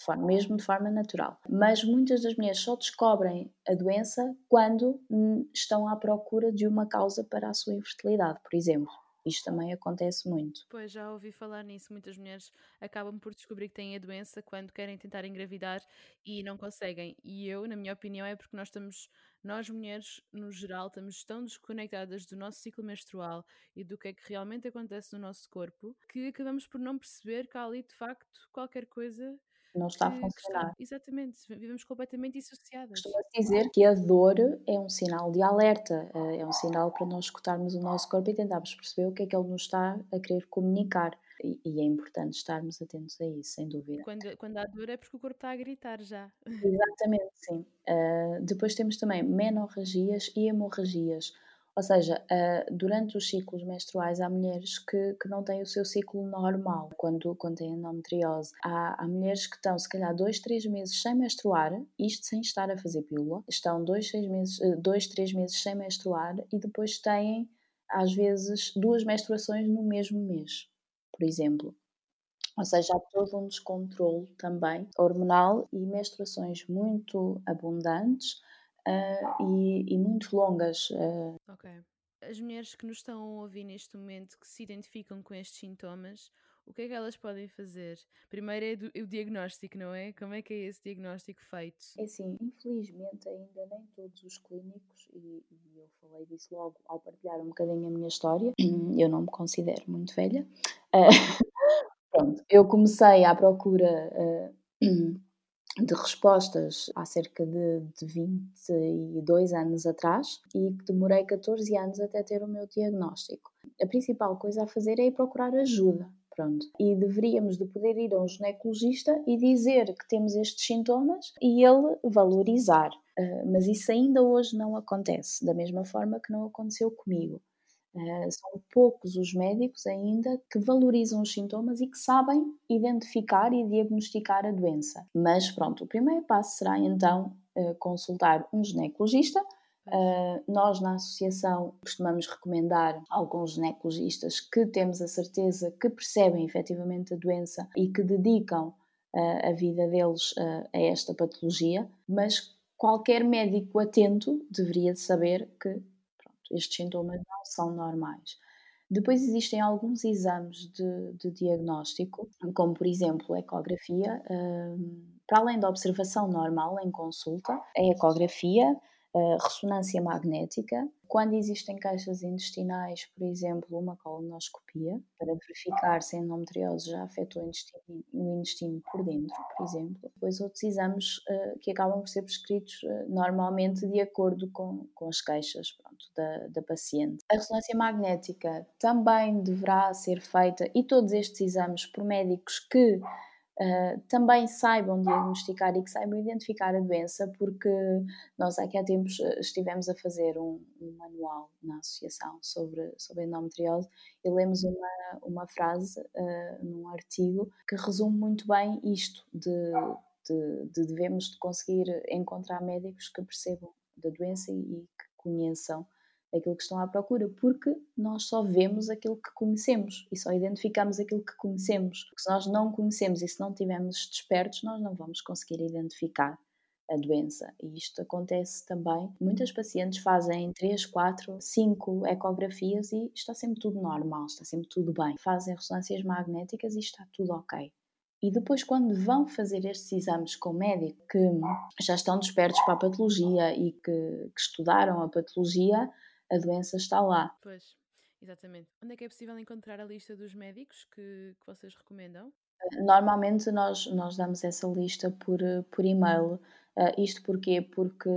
de forma, mesmo de forma natural. Mas muitas das mulheres só descobrem a doença quando hum, estão à procura de uma causa para a sua infertilidade, por exemplo. Isto também acontece muito. Pois, já ouvi falar nisso. Muitas mulheres acabam por descobrir que têm a doença quando querem tentar engravidar e não conseguem. E eu, na minha opinião, é porque nós estamos, nós mulheres, no geral, estamos tão desconectadas do nosso ciclo menstrual e do que é que realmente acontece no nosso corpo que acabamos por não perceber que há ali, de facto, qualquer coisa não está a funcionar. exatamente, vivemos completamente dissociadas. Costuma-se dizer que a dor é um sinal de alerta, eh, é um sinal para nós escutarmos o nosso corpo e tentarmos perceber o que é que ele nos está a querer comunicar. E, e é importante estarmos atentos a isso, sem dúvida. Quando, quando há dor é porque o corpo está a gritar já. Exatamente, sim. Uh, depois temos também menorragias e hemorragias. Ou seja, uh, durante os ciclos menstruais há mulheres que, que não têm o seu ciclo normal quando, quando têm endometriose. Há, há mulheres que estão, se calhar, dois, três meses sem menstruar, isto sem estar a fazer pílula, estão dois, seis meses, uh, dois três meses sem menstruar e depois têm, às vezes, duas menstruações no mesmo mês, por exemplo. Ou seja, há todo um descontrole também hormonal e menstruações muito abundantes uh, e, e, muito longas. Uh. Ok. As mulheres que nos estão a ouvir neste momento, que se identificam com estes sintomas, o que é que elas podem fazer? Primeiro é o diagnóstico, não é? Como é que é esse diagnóstico feito? É assim, infelizmente ainda nem todos os clínicos, e, e, eu falei disso logo ao partilhar um bocadinho a minha história, eu não me considero muito velha. Uh, pronto, eu comecei à procura uh, de respostas há cerca de, de 22 anos atrás e demorei 14 anos até ter o meu diagnóstico. A principal coisa a fazer é ir procurar ajuda. Pronto. E deveríamos de poder ir a um ginecologista e dizer que temos estes sintomas e ele valorizar. Uh, mas isso ainda hoje não acontece, da mesma forma que não aconteceu comigo. Uh, são poucos os médicos ainda que valorizam os sintomas e que sabem identificar e diagnosticar a doença. Mas pronto, o primeiro passo será então uh, consultar um ginecologista. Uh, nós na associação costumamos recomendar alguns ginecologistas que temos a certeza que percebem efetivamente a doença e que dedicam a vida deles a esta patologia, mas qualquer médico atento deveria saber que estes sintomas não são normais. Depois existem alguns exames de, de diagnóstico, como por exemplo a ecografia, para além da observação normal em consulta, a ecografia ressonância magnética. Quando existem caixas intestinais, por exemplo, uma colonoscopia, para verificar se a endometriose já afetou o intestino, o intestino por dentro, por exemplo. Depois outros exames uh, que acabam por ser prescritos uh, normalmente de acordo com, com as queixas pronto, da, da paciente. A ressonância magnética também deverá ser feita, e todos estes exames por médicos que uh, também saibam diagnosticar e que saibam identificar a doença, porque nós aqui há tempos ah, estivemos a fazer um, um manual na associação sobre, sobre endometriose e lemos uma, uma frase uh, num artigo que resume muito bem isto de, de, de devemos de conseguir encontrar médicos que percebam da doença e que conheçam aquilo que estão à procura, porque nós só vemos aquilo que conhecemos e só identificamos aquilo que conhecemos. Porque se nós não conhecemos e se não tivermos despertos, nós não vamos conseguir identificar a doença. E isto acontece também. Muitas pacientes fazem 3, 4, 5 ecografias e está sempre tudo normal, está sempre tudo bem. Fazem ressonâncias magnéticas e está tudo ok. E depois, quando vão fazer estes exames com o médico, que já estão despertos para a patologia e que, que estudaram a patologia, a doença está lá. Pois, exatamente. Onde é que é possível encontrar a lista dos médicos que, que vocês recomendam? Normalmente nós, nós damos essa lista por, por e-mail. Uh, isto porquê? Porque,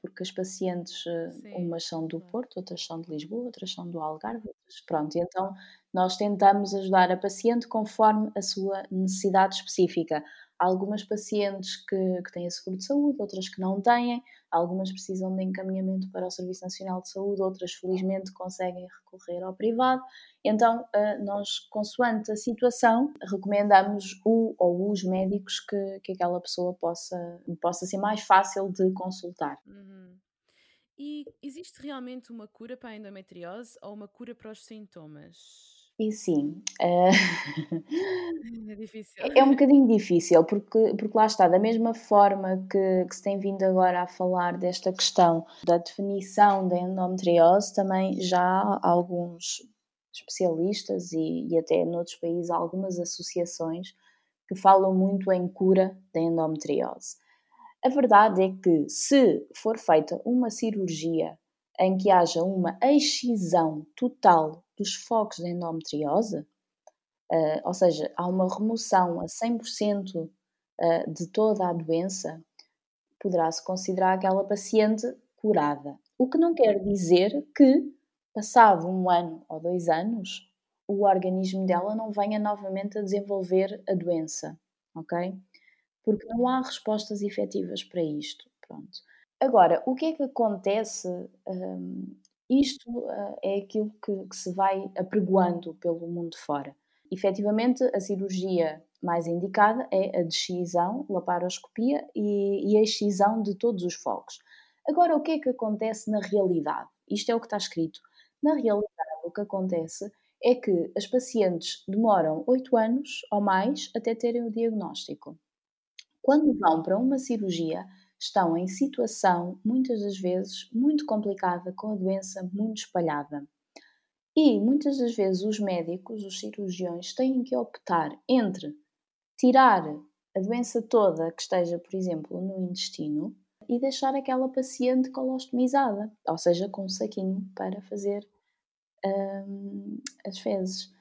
porque as pacientes, uh, umas são do Porto, outras são de Lisboa, outras são do Algarve, outras, pronto. E então nós tentamos ajudar a paciente conforme a sua necessidade específica. Há algumas pacientes que, que têm a seguro de saúde, outras que não têm, algumas precisam de encaminhamento para o Serviço Nacional de Saúde, outras felizmente conseguem recorrer ao privado. Então, eh, nós, consoante a situação, recomendamos o ou os médicos que, que aquela pessoa possa, possa ser mais fácil de consultar. Uhum. E existe realmente uma cura para a endometriose ou uma cura para os sintomas? E sim, uh... é difícil. É um bocadinho difícil, porque, porque lá está, da mesma forma que, que se tem vindo agora a falar desta questão da definição da endometriose, também já há alguns especialistas e, e até noutros países algumas associações que falam muito em cura da endometriose. A verdade é que se for feita uma cirurgia em que haja uma excisão total dos focos de endometriose, uh, ou seja, há uma remoção a 100% uh, eh, de toda a doença, poderá-se considerar aquela paciente curada. O que não quer dizer que, passado um ano ou dois anos, o organismo dela não venha novamente a desenvolver a doença, ok? Porque não há respostas efetivas para isto. Pronto. Agora, o que é que acontece um, isto uh, é aquilo que, que, se vai apregoando pelo mundo fora. Efetivamente, a cirurgia mais indicada é a descisão, laparoscopia e, e a excisão de todos os focos. Agora, o que é que acontece na realidade? Isto é o que está escrito. Na realidade, o que acontece é que as pacientes demoram 8 anos ou mais até terem o diagnóstico. Quando vão para uma cirurgia, estão em situação, muitas das vezes, muito complicada, com a doença muito espalhada. E muitas das vezes os médicos, os cirurgiões, têm que optar entre tirar a doença toda que esteja, por exemplo, no intestino e deixar aquela paciente colostomizada, ou seja, com um saquinho para fazer hum, as fezes.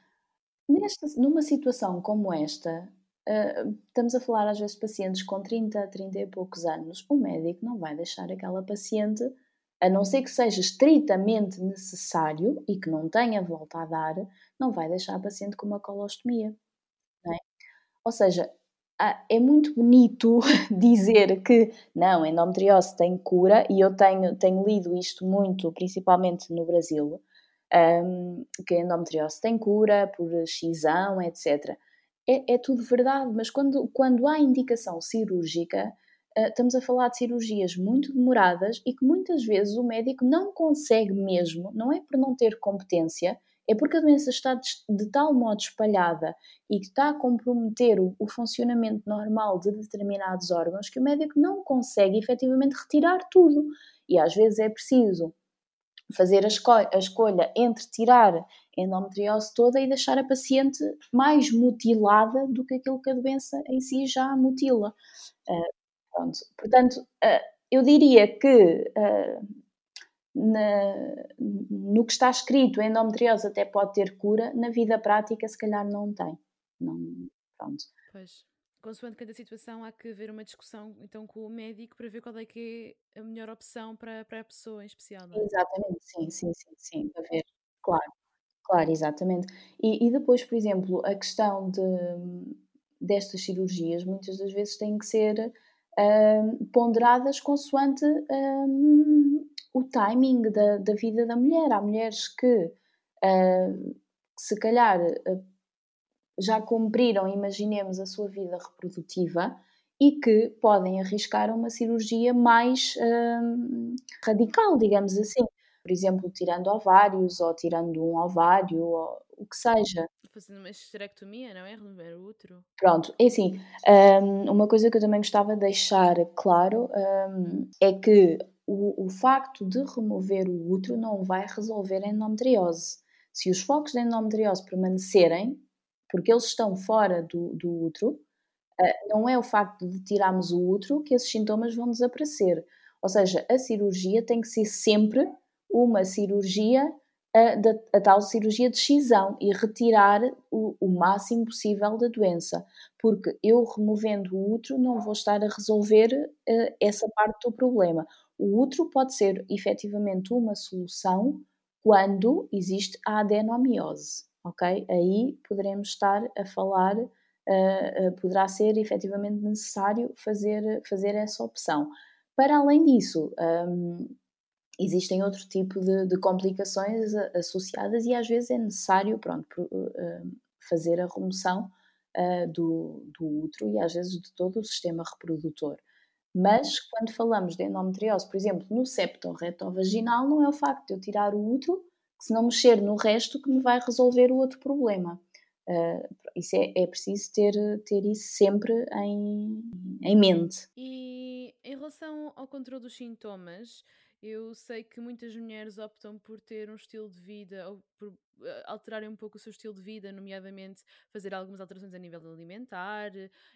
Nesta, numa situação como esta, Uh, estamos a falar às vezes de pacientes com 30, 30 e poucos anos. O médico não vai deixar aquela paciente, a não ser que seja estritamente necessário e que não tenha volta a dar, não vai deixar a paciente com uma colostomia. É? Ou seja, é muito bonito dizer que não, endometriose tem cura, e eu tenho, tenho lido isto muito, principalmente no Brasil, um, que a endometriose tem cura por excisão, etc é, é tudo verdade, mas quando, quando há indicação cirúrgica, uh, estamos a falar de cirurgias muito demoradas e que muitas vezes o médico não consegue mesmo, não é por não ter competência, é porque a doença está de, tal modo espalhada e que está a comprometer o, o, funcionamento normal de determinados órgãos que o médico não consegue efetivamente retirar tudo. E às vezes é preciso fazer a, esco a escolha entre tirar endometriose toda e deixar a paciente mais mutilada do que aquilo que a doença em si já mutila. Uh, Portanto, uh, eu diria que uh, na, no que está escrito, a endometriose até pode ter cura, na vida prática, se calhar não tem. Não, pronto. Pois consoante cada situação, há que haver uma discussão então com o médico para ver qual é que é a melhor opção para, para a pessoa em especial. É? Exatamente, sim, sim, sim, sim, para ver, claro, claro, exatamente. E, e depois, por exemplo, a questão de, destas cirurgias muitas das vezes têm que ser um, ponderadas consoante um, o timing da, da vida da mulher. Há mulheres que, uh, se calhar, uh, já cumpriram, imaginemos, a sua vida reprodutiva e que podem arriscar uma cirurgia mais hum, radical, digamos assim. Por exemplo, tirando ovários ou tirando um ovário ou o que seja. Fazendo uma esterectomia, não é? Remover o útero. Pronto, é assim, um, uma coisa que eu também gostava de deixar claro um, é que o, o facto de remover o útero não vai resolver a endometriose. Se os focos de endometriose permanecerem, porque eles estão fora do, do útero, uh, não é o facto de tirarmos o útero que esses sintomas vão desaparecer. Ou seja, a cirurgia tem que ser sempre uma cirurgia a, a tal cirurgia de excisão e retirar o, o, máximo possível da doença, porque eu removendo o útero não vou estar a resolver uh, essa parte do problema. O útero pode ser efetivamente uma solução quando existe a adenomiose, ok? Aí poderemos estar a falar, uh, uh, poderá ser efetivamente necessário fazer, fazer essa opção. Para além disso, um, existem outro tipo de, de, complicações associadas e às vezes é necessário pronto, uh, fazer a remoção do, do útero e às vezes de todo o sistema reprodutor. Mas quando falamos de endometriose, por exemplo, no septo retovaginal, não é o facto de eu tirar o útero, que se não mexer no resto, que me vai resolver o outro problema. Uh, isso é, é preciso ter, ter isso sempre em, em mente. E em relação ao controle dos sintomas, eu sei que muitas mulheres optam por ter um estilo de vida ou por eh, alterarem um pouco o seu estilo de vida, nomeadamente fazer algumas alterações a nível alimentar,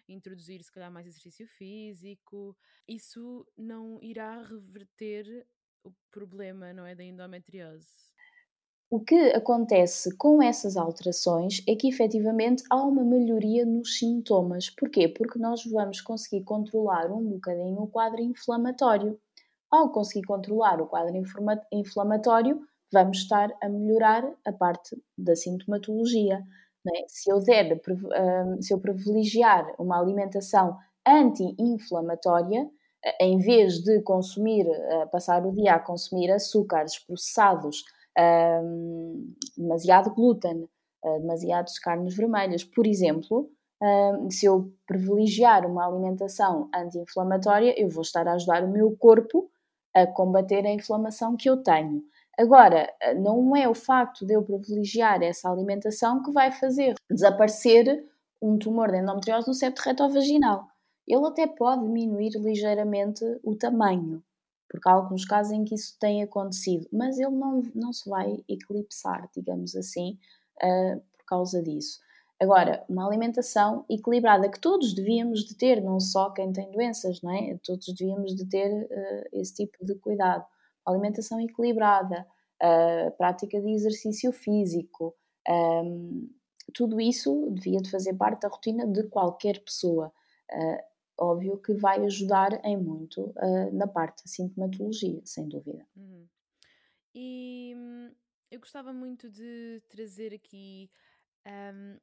introduzir se calhar mais exercício físico. Isso não irá reverter o problema, não é, da endometriose. O que acontece com essas alterações é que efetivamente há uma melhoria nos sintomas. Porquê? Porque nós vamos conseguir controlar um bocadinho o quadro inflamatório. Ao conseguir controlar o quadro inflamatório, vamos estar a melhorar a parte da sintomatologia. É? Se, eu der, hum, se eu privilegiar uma alimentação anti-inflamatória, eh, em vez de consumir, eh, passar o dia a consumir açúcares processados, hum, demasiado glúten, eh, demasiadas carnes vermelhas, por exemplo, hum, se eu privilegiar uma alimentação anti-inflamatória, eu vou estar a ajudar o meu corpo a combater a inflamação que eu tenho. Agora, não é o facto de eu privilegiar essa alimentação que vai fazer desaparecer um tumor de endometriose no septo retovaginal. Ele até pode diminuir ligeiramente o tamanho, porque há alguns casos em que isso tem acontecido, mas ele não, não se vai eclipsar, digamos assim, uh, por causa disso. Agora, uma alimentação equilibrada que todos devíamos de ter, não só quem tem doenças, não é? Todos devíamos de ter uh, esse tipo de cuidado. Uma alimentação equilibrada, a prática de exercício físico, um, tudo isso devia de fazer parte da rotina de qualquer pessoa. Uh, óbvio que vai ajudar em muito uh, na parte da sintomatologia, sem dúvida. Uhum. E hum, eu gostava muito de trazer aqui um,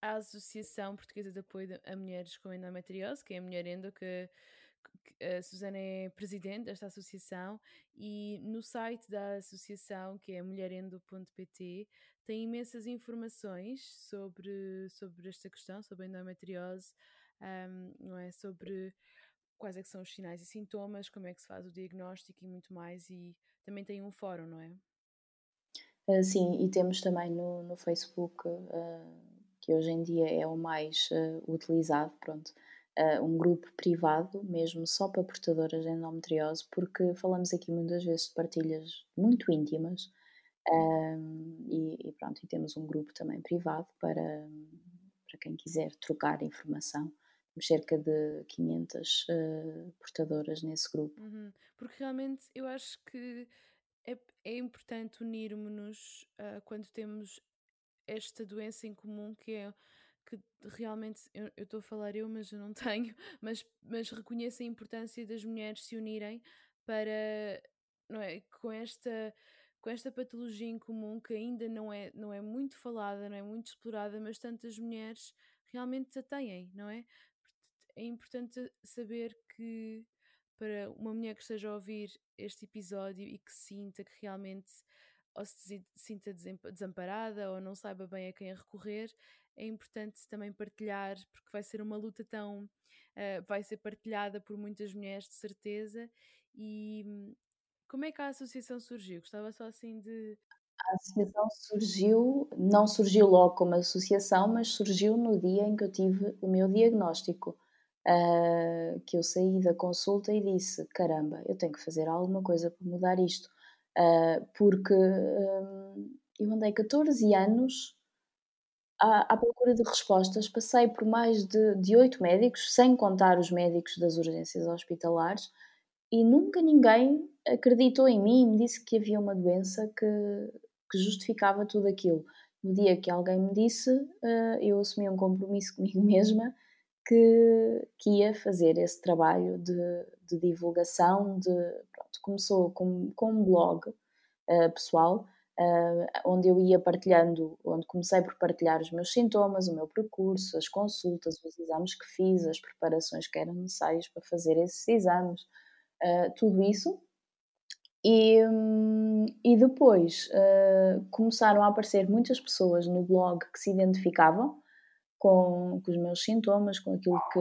a Associação Portuguesa de Apoio a Mulheres com Endometriose, que é a Mulher Endo, que, que a Susana é presidente desta associação, e no site da associação, que é mulherendo.pt, tem imensas informações sobre, sobre esta questão, sobre a endometriose, um, não é? sobre quais é são os sinais e sintomas, como é que se faz o diagnóstico e muito mais, e também tem um fórum, não é? Uh, sim, e temos também no, no Facebook uh, que hoje em dia é o mais uh, utilizado, pronto, uh, um grupo privado, mesmo só para portadoras de endometriose, porque falamos aqui muitas vezes de partilhas muito íntimas um, e, e, pronto, e temos um grupo também privado para, para quem quiser trocar informação. Cerca de 500 uh, eh, portadoras nesse grupo. Uhum. Porque realmente eu acho que é, é importante unirmos-nos uh, quando temos esta doença em comum que é que realmente eu estou a falar eu, mas eu não tenho, mas, mas reconheço a importância das mulheres se unirem para não é, com esta com esta patologia em comum que ainda não é, não é muito falada, não é muito explorada, mas tantas mulheres realmente a têm, não é? É importante saber que para uma mulher que esteja a ouvir este episódio e que sinta que realmente ou se sinta desamparada ou não saiba bem a quem recorrer, é importante também partilhar, porque vai ser uma luta tão. Uh, vai ser partilhada por muitas mulheres, de certeza, e, Como é que a associação surgiu? Gostava só assim de. A associação surgiu, não surgiu logo como associação, mas surgiu no dia em que eu tive o meu diagnóstico. Uh, que eu saí da consulta e disse: caramba, eu tenho que fazer alguma coisa para mudar isto. Uh, porque um, eu andei 14 anos à, à, procura de respostas, passei por mais de oito médicos, sem contar os médicos das urgências hospitalares, e nunca ninguém acreditou em mim e me disse que havia uma doença que, que justificava tudo aquilo. No dia que alguém me disse, uh, eu assumi um compromisso comigo mesma que, que ia fazer esse trabalho de, de divulgação. De, pronto, começou com, com um blog uh, pessoal, uh, onde eu ia partilhando, onde comecei por partilhar os meus sintomas, o meu percurso, as consultas, os exames que fiz, as preparações que eram necessárias para fazer esses exames, uh, tudo isso. E, um, e depois começaram a aparecer muitas pessoas no blog que se identificavam com, com os meus sintomas, com aquilo que,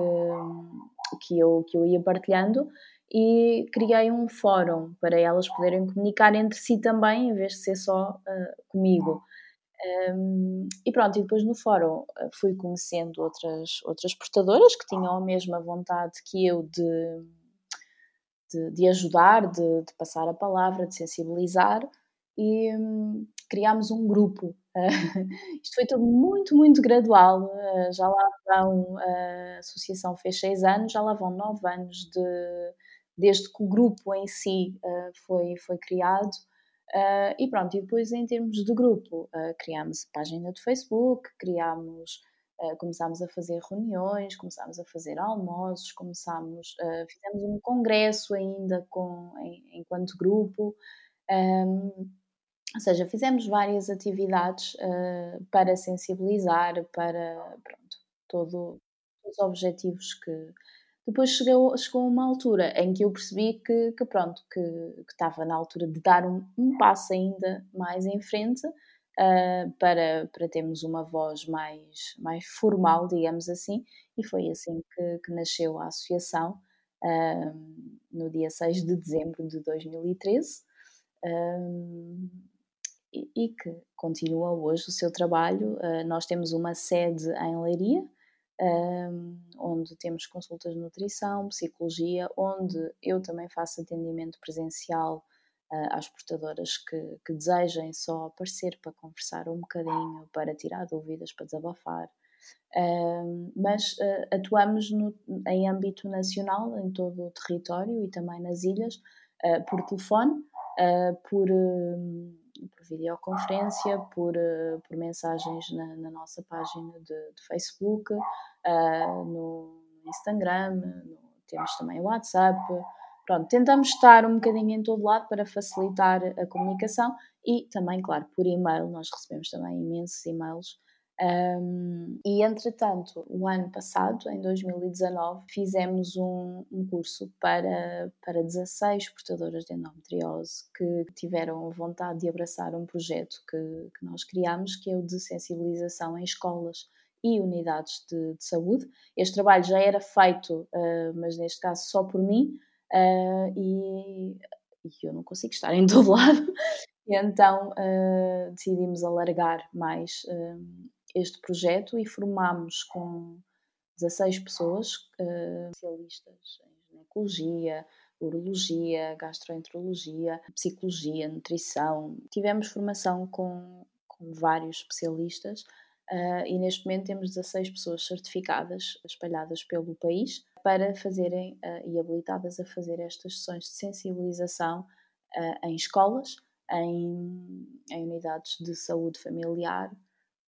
que, eu, que eu ia partilhando e criei um fórum para elas poderem comunicar entre si também, em vez de ser só uh, comigo. Um, e pronto, e depois no fórum ah, fui conhecendo outras, outras portadoras que tinham a mesma vontade que eu de, de, de ajudar, de, de, passar a palavra, de sensibilizar, e um, criámos um grupo. Uh, isto foi tudo muito, muito gradual. Uh, já lá vão, a associação fez seis anos, já lá vão nove anos de desde que o grupo em si uh, foi, foi criado. E pronto, e depois em termos de grupo, criámos página do Facebook, criámos, começámos a fazer reuniões, começámos a fazer almoços, começámos, fizemos um congresso ainda com, em, enquanto grupo, um, ou seja, fizemos várias atividades para sensibilizar, para pronto, todo, os objetivos que, depois chegou, chegou uma altura em que eu percebi que, que pronto, que, que, estava na altura de dar um, um passo ainda mais em frente uh, para, para termos uma voz mais, mais formal, digamos assim, e foi assim que, que nasceu a associação uh, no dia 6 de dezembro de 2013. Uh, e, que continua hoje o seu trabalho. nós temos uma sede em Leiria, um, onde temos consultas de nutrição, psicologia, onde eu também faço atendimento presencial uh, às portadoras que, que, desejem só aparecer para conversar um bocadinho, para tirar dúvidas, para desabafar. Um, mas uh, atuamos no, em âmbito nacional, em todo o território e também nas ilhas, uh, por telefone, por por videoconferência, por, uh, por mensagens na, na, nossa página de, de Facebook, uh, no Instagram, no, temos também o WhatsApp. Pronto, tentamos estar um bocadinho em todo lado para facilitar a comunicação e também, claro, por e-mail, nós recebemos também imensos e-mails um, e entretanto, o ano passado, em 2019, fizemos um, um, curso para, para 16 portadoras de endometriose que tiveram vontade de abraçar um projeto que, que nós criamos, que é o de sensibilização em escolas e unidades de, de saúde. Este trabalho já era feito, uh, mas neste caso só por mim, uh, e, e eu não consigo estar em todo lado. E então uh, decidimos alargar mais este projeto e formámos com 16 pessoas, uh, especialistas em ginecologia, urologia, gastroenterologia, psicologia, nutrição. Tivemos formação com, com vários especialistas uh, e neste momento temos 16 pessoas certificadas, espalhadas pelo país, para fazerem uh, e habilitadas a fazer estas sessões de sensibilização em escolas, em, em unidades de saúde familiar,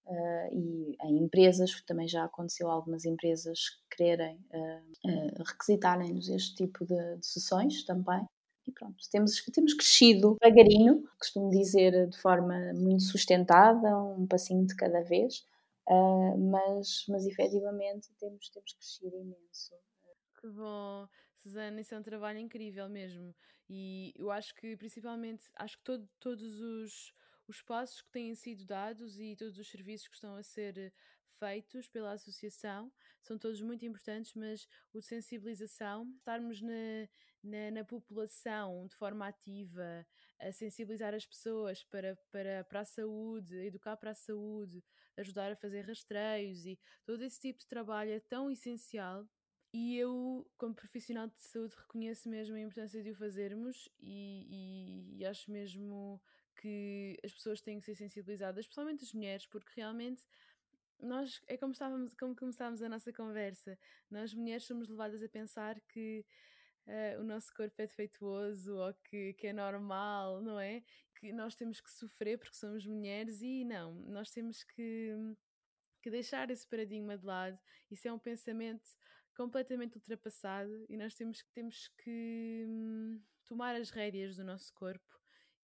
Uh, e em empresas, também já aconteceu algumas empresas quererem uh, uh, requisitarem-nos este tipo de, de, sessões também. E pronto, temos, temos crescido devagarinho, costumo dizer de forma muito sustentada, um passinho de cada vez, mas, mas efetivamente temos, temos crescido imenso. Que bom, Susana, isso é um trabalho incrível mesmo. E eu acho que principalmente, acho que todo, todos os os passos que têm sido dados e todos os serviços que estão a ser feitos pela associação são todos muito importantes, mas o de sensibilização, estarmos na, na, na, população de forma ativa, a sensibilizar as pessoas para, para, para a saúde, educar para a saúde, ajudar a fazer rastreios e todo esse tipo de trabalho é tão essencial. E eu, como profissional de saúde, reconheço mesmo a importância de o fazermos e, e, e acho mesmo que as pessoas têm que ser sensibilizadas, especialmente as mulheres, porque realmente nós é como estávamos, como começámos a nossa conversa, nós mulheres somos levadas a pensar que uh, o nosso corpo é defeituoso ou que, que é normal, não é? Que nós temos que sofrer porque somos mulheres e não, nós temos que, que deixar esse paradigma de lado. Isso é um pensamento completamente ultrapassado e nós temos, temos que hum, tomar as rédeas do nosso corpo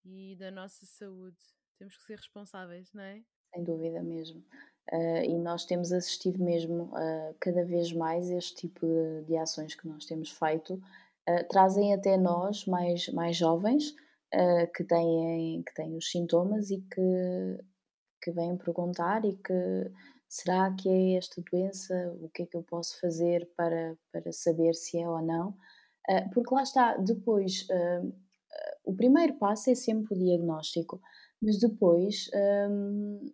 e da nossa saúde. Temos que ser responsáveis, não é? Sem dúvida mesmo. Uh, e nós temos assistido mesmo uh, cada vez mais este tipo de, de ações que nós temos feito uh, trazem até nós mais, mais jovens que, têm, que têm os sintomas e que, que vêm perguntar e que será que é esta doença, o que é que eu posso fazer para, para saber se é ou não, porque lá está, depois o primeiro passo é sempre o diagnóstico, mas depois hum,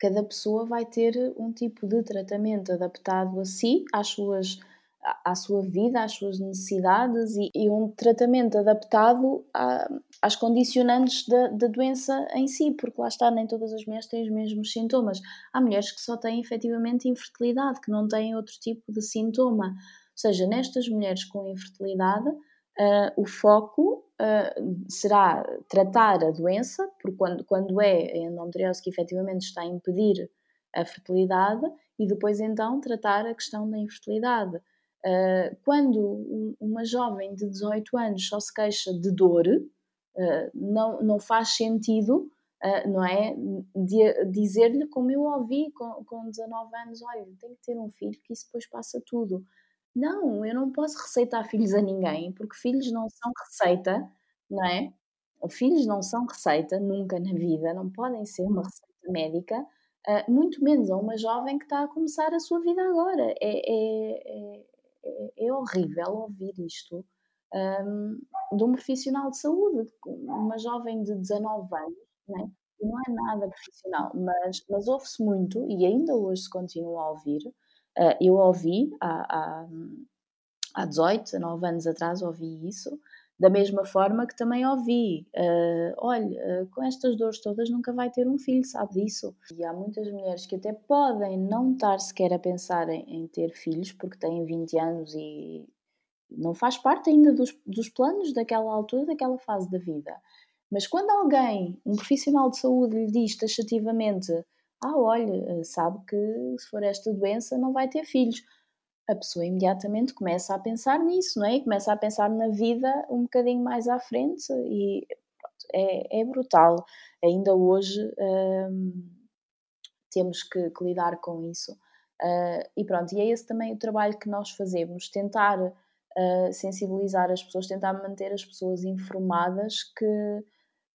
cada pessoa vai ter um tipo de tratamento adaptado a si, às suas, à sua vida, às suas necessidades e, e um tratamento adaptado a, às condicionantes da, da, doença em si, porque lá está, nem todas as mulheres têm os mesmos sintomas. Há mulheres que só têm efetivamente infertilidade, que não têm outro tipo de sintoma. Ou seja, nestas mulheres com infertilidade, uh, o foco uh, será tratar a doença, porque quando, quando é a endometriose que efetivamente está a impedir a fertilidade, e depois então tratar a questão da infertilidade. Uh, quando uma jovem de 18 anos só se queixa de dor, não, não faz sentido Uh, não é? Dizer-lhe, como eu ouvi com, com 19 anos: olha, tenho que ter um filho, que isso depois passa tudo. Não, eu não posso receitar filhos a ninguém, porque filhos não são receita, não é? Filhos não são receita, nunca na vida, não podem ser uma receita médica, uh, muito menos a uma jovem que está a começar a sua vida agora. É, é, é, é horrível ouvir isto um, de um profissional de saúde, uma jovem de 19 anos, não é? não é nada profissional, mas, mas ouve-se muito e ainda hoje se continua a ouvir Uh, eu ouvi há, há, há 18, 19 anos atrás, ouvi isso, da mesma forma que também ouvi, uh, olha, uh, com estas dores todas nunca vai ter um filho, sabe disso? E há muitas mulheres que até podem não estar sequer a pensar em, em ter filhos porque têm 20 anos e não faz parte ainda dos, dos planos daquela altura, daquela fase da vida. Mas quando alguém, um profissional de saúde, lhe diz taxativamente ah, olha, sabe que se for esta doença não vai ter filhos. A pessoa imediatamente começa a pensar nisso, não é? E começa a pensar na vida um bocadinho mais à frente e pronto, é, é, brutal. Ainda hoje hum, temos que, que, lidar com isso. Uh, e pronto, e é esse também o trabalho que nós fazemos, tentar uh, sensibilizar as pessoas, tentar manter as pessoas informadas que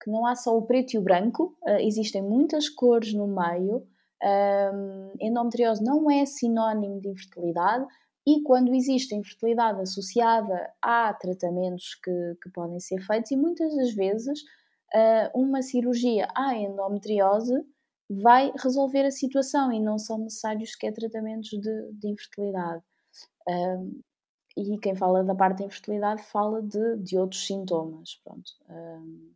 que não há só o preto e o branco, uh, existem muitas cores no meio. Um, endometriose não é sinónimo de infertilidade e quando existe infertilidade associada há tratamentos que, que podem ser feitos e muitas das vezes uh, uma cirurgia à endometriose vai resolver a situação e não são necessários sequer tratamentos de, de infertilidade. Um, e quem fala da parte da infertilidade fala de, de outros sintomas. Pronto. Um,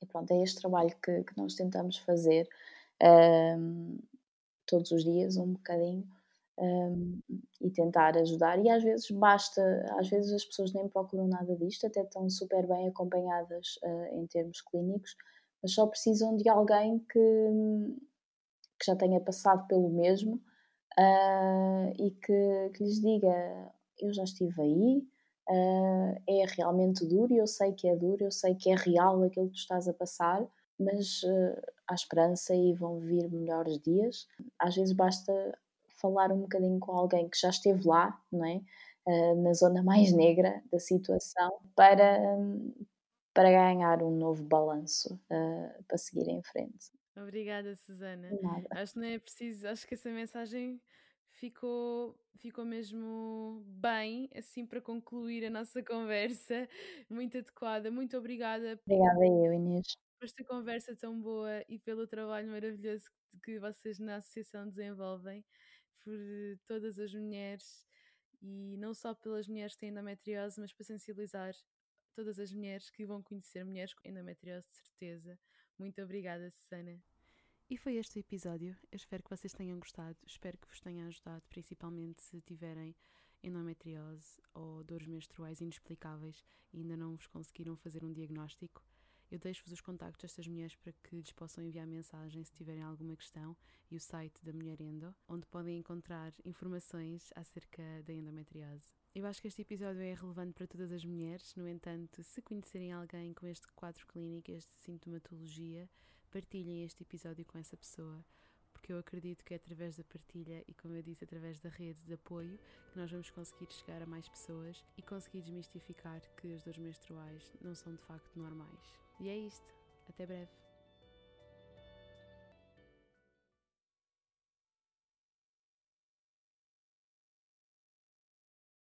e pronto, é este trabalho que, que nós tentamos fazer um, todos os dias, um bocadinho, um, e tentar ajudar. E às vezes basta, às vezes as pessoas nem procuram nada disto, até estão super bem acompanhadas uh, em termos clínicos, mas só precisam de alguém que, que já tenha passado pelo mesmo uh, e que, que lhes diga: Eu já estive aí uh, é realmente duro e eu sei que é duro, eu sei que é real aquilo que tu estás a passar, mas uh, há esperança e vão vir melhores dias. Às vezes basta falar um bocadinho com alguém que já esteve lá, não é? Uh, na zona mais negra da situação, para, para ganhar um novo balanço uh, para seguir em frente. Obrigada, Susana. Acho que não é preciso, acho que essa mensagem ficou, ficou mesmo bem, assim, para concluir a nossa conversa. Muito adequada. Muito obrigada Obrigada eu, Inês. por esta conversa tão boa e pelo trabalho maravilhoso que, vocês na associação desenvolvem, por todas as mulheres e não só pelas mulheres que têm endometriose, mas para sensibilizar todas as mulheres que vão conhecer mulheres com endometriose de certeza. Muito obrigada, Susana. E foi este o episódio. Eu espero que vocês tenham gostado. Espero que vos tenha ajudado, principalmente se tiverem endometriose ou dores menstruais inexplicáveis e ainda não vos conseguiram fazer um diagnóstico. Eu deixo-vos os contactos destas mulheres para que lhes possam enviar mensagem se tiverem alguma questão e o site da Mulher Endo, onde podem encontrar informações acerca da endometriose. Eu acho que este episódio é relevante para todas as mulheres, no entanto, se conhecerem alguém com este quadro clínico, esta sintomatologia, partilhem este episódio com essa pessoa, porque eu acredito que é através da partilha e, como eu disse, através da rede de apoio que nós vamos conseguir chegar a mais pessoas e conseguir desmistificar que as dores menstruais não são de facto normais. E é isto. Até breve.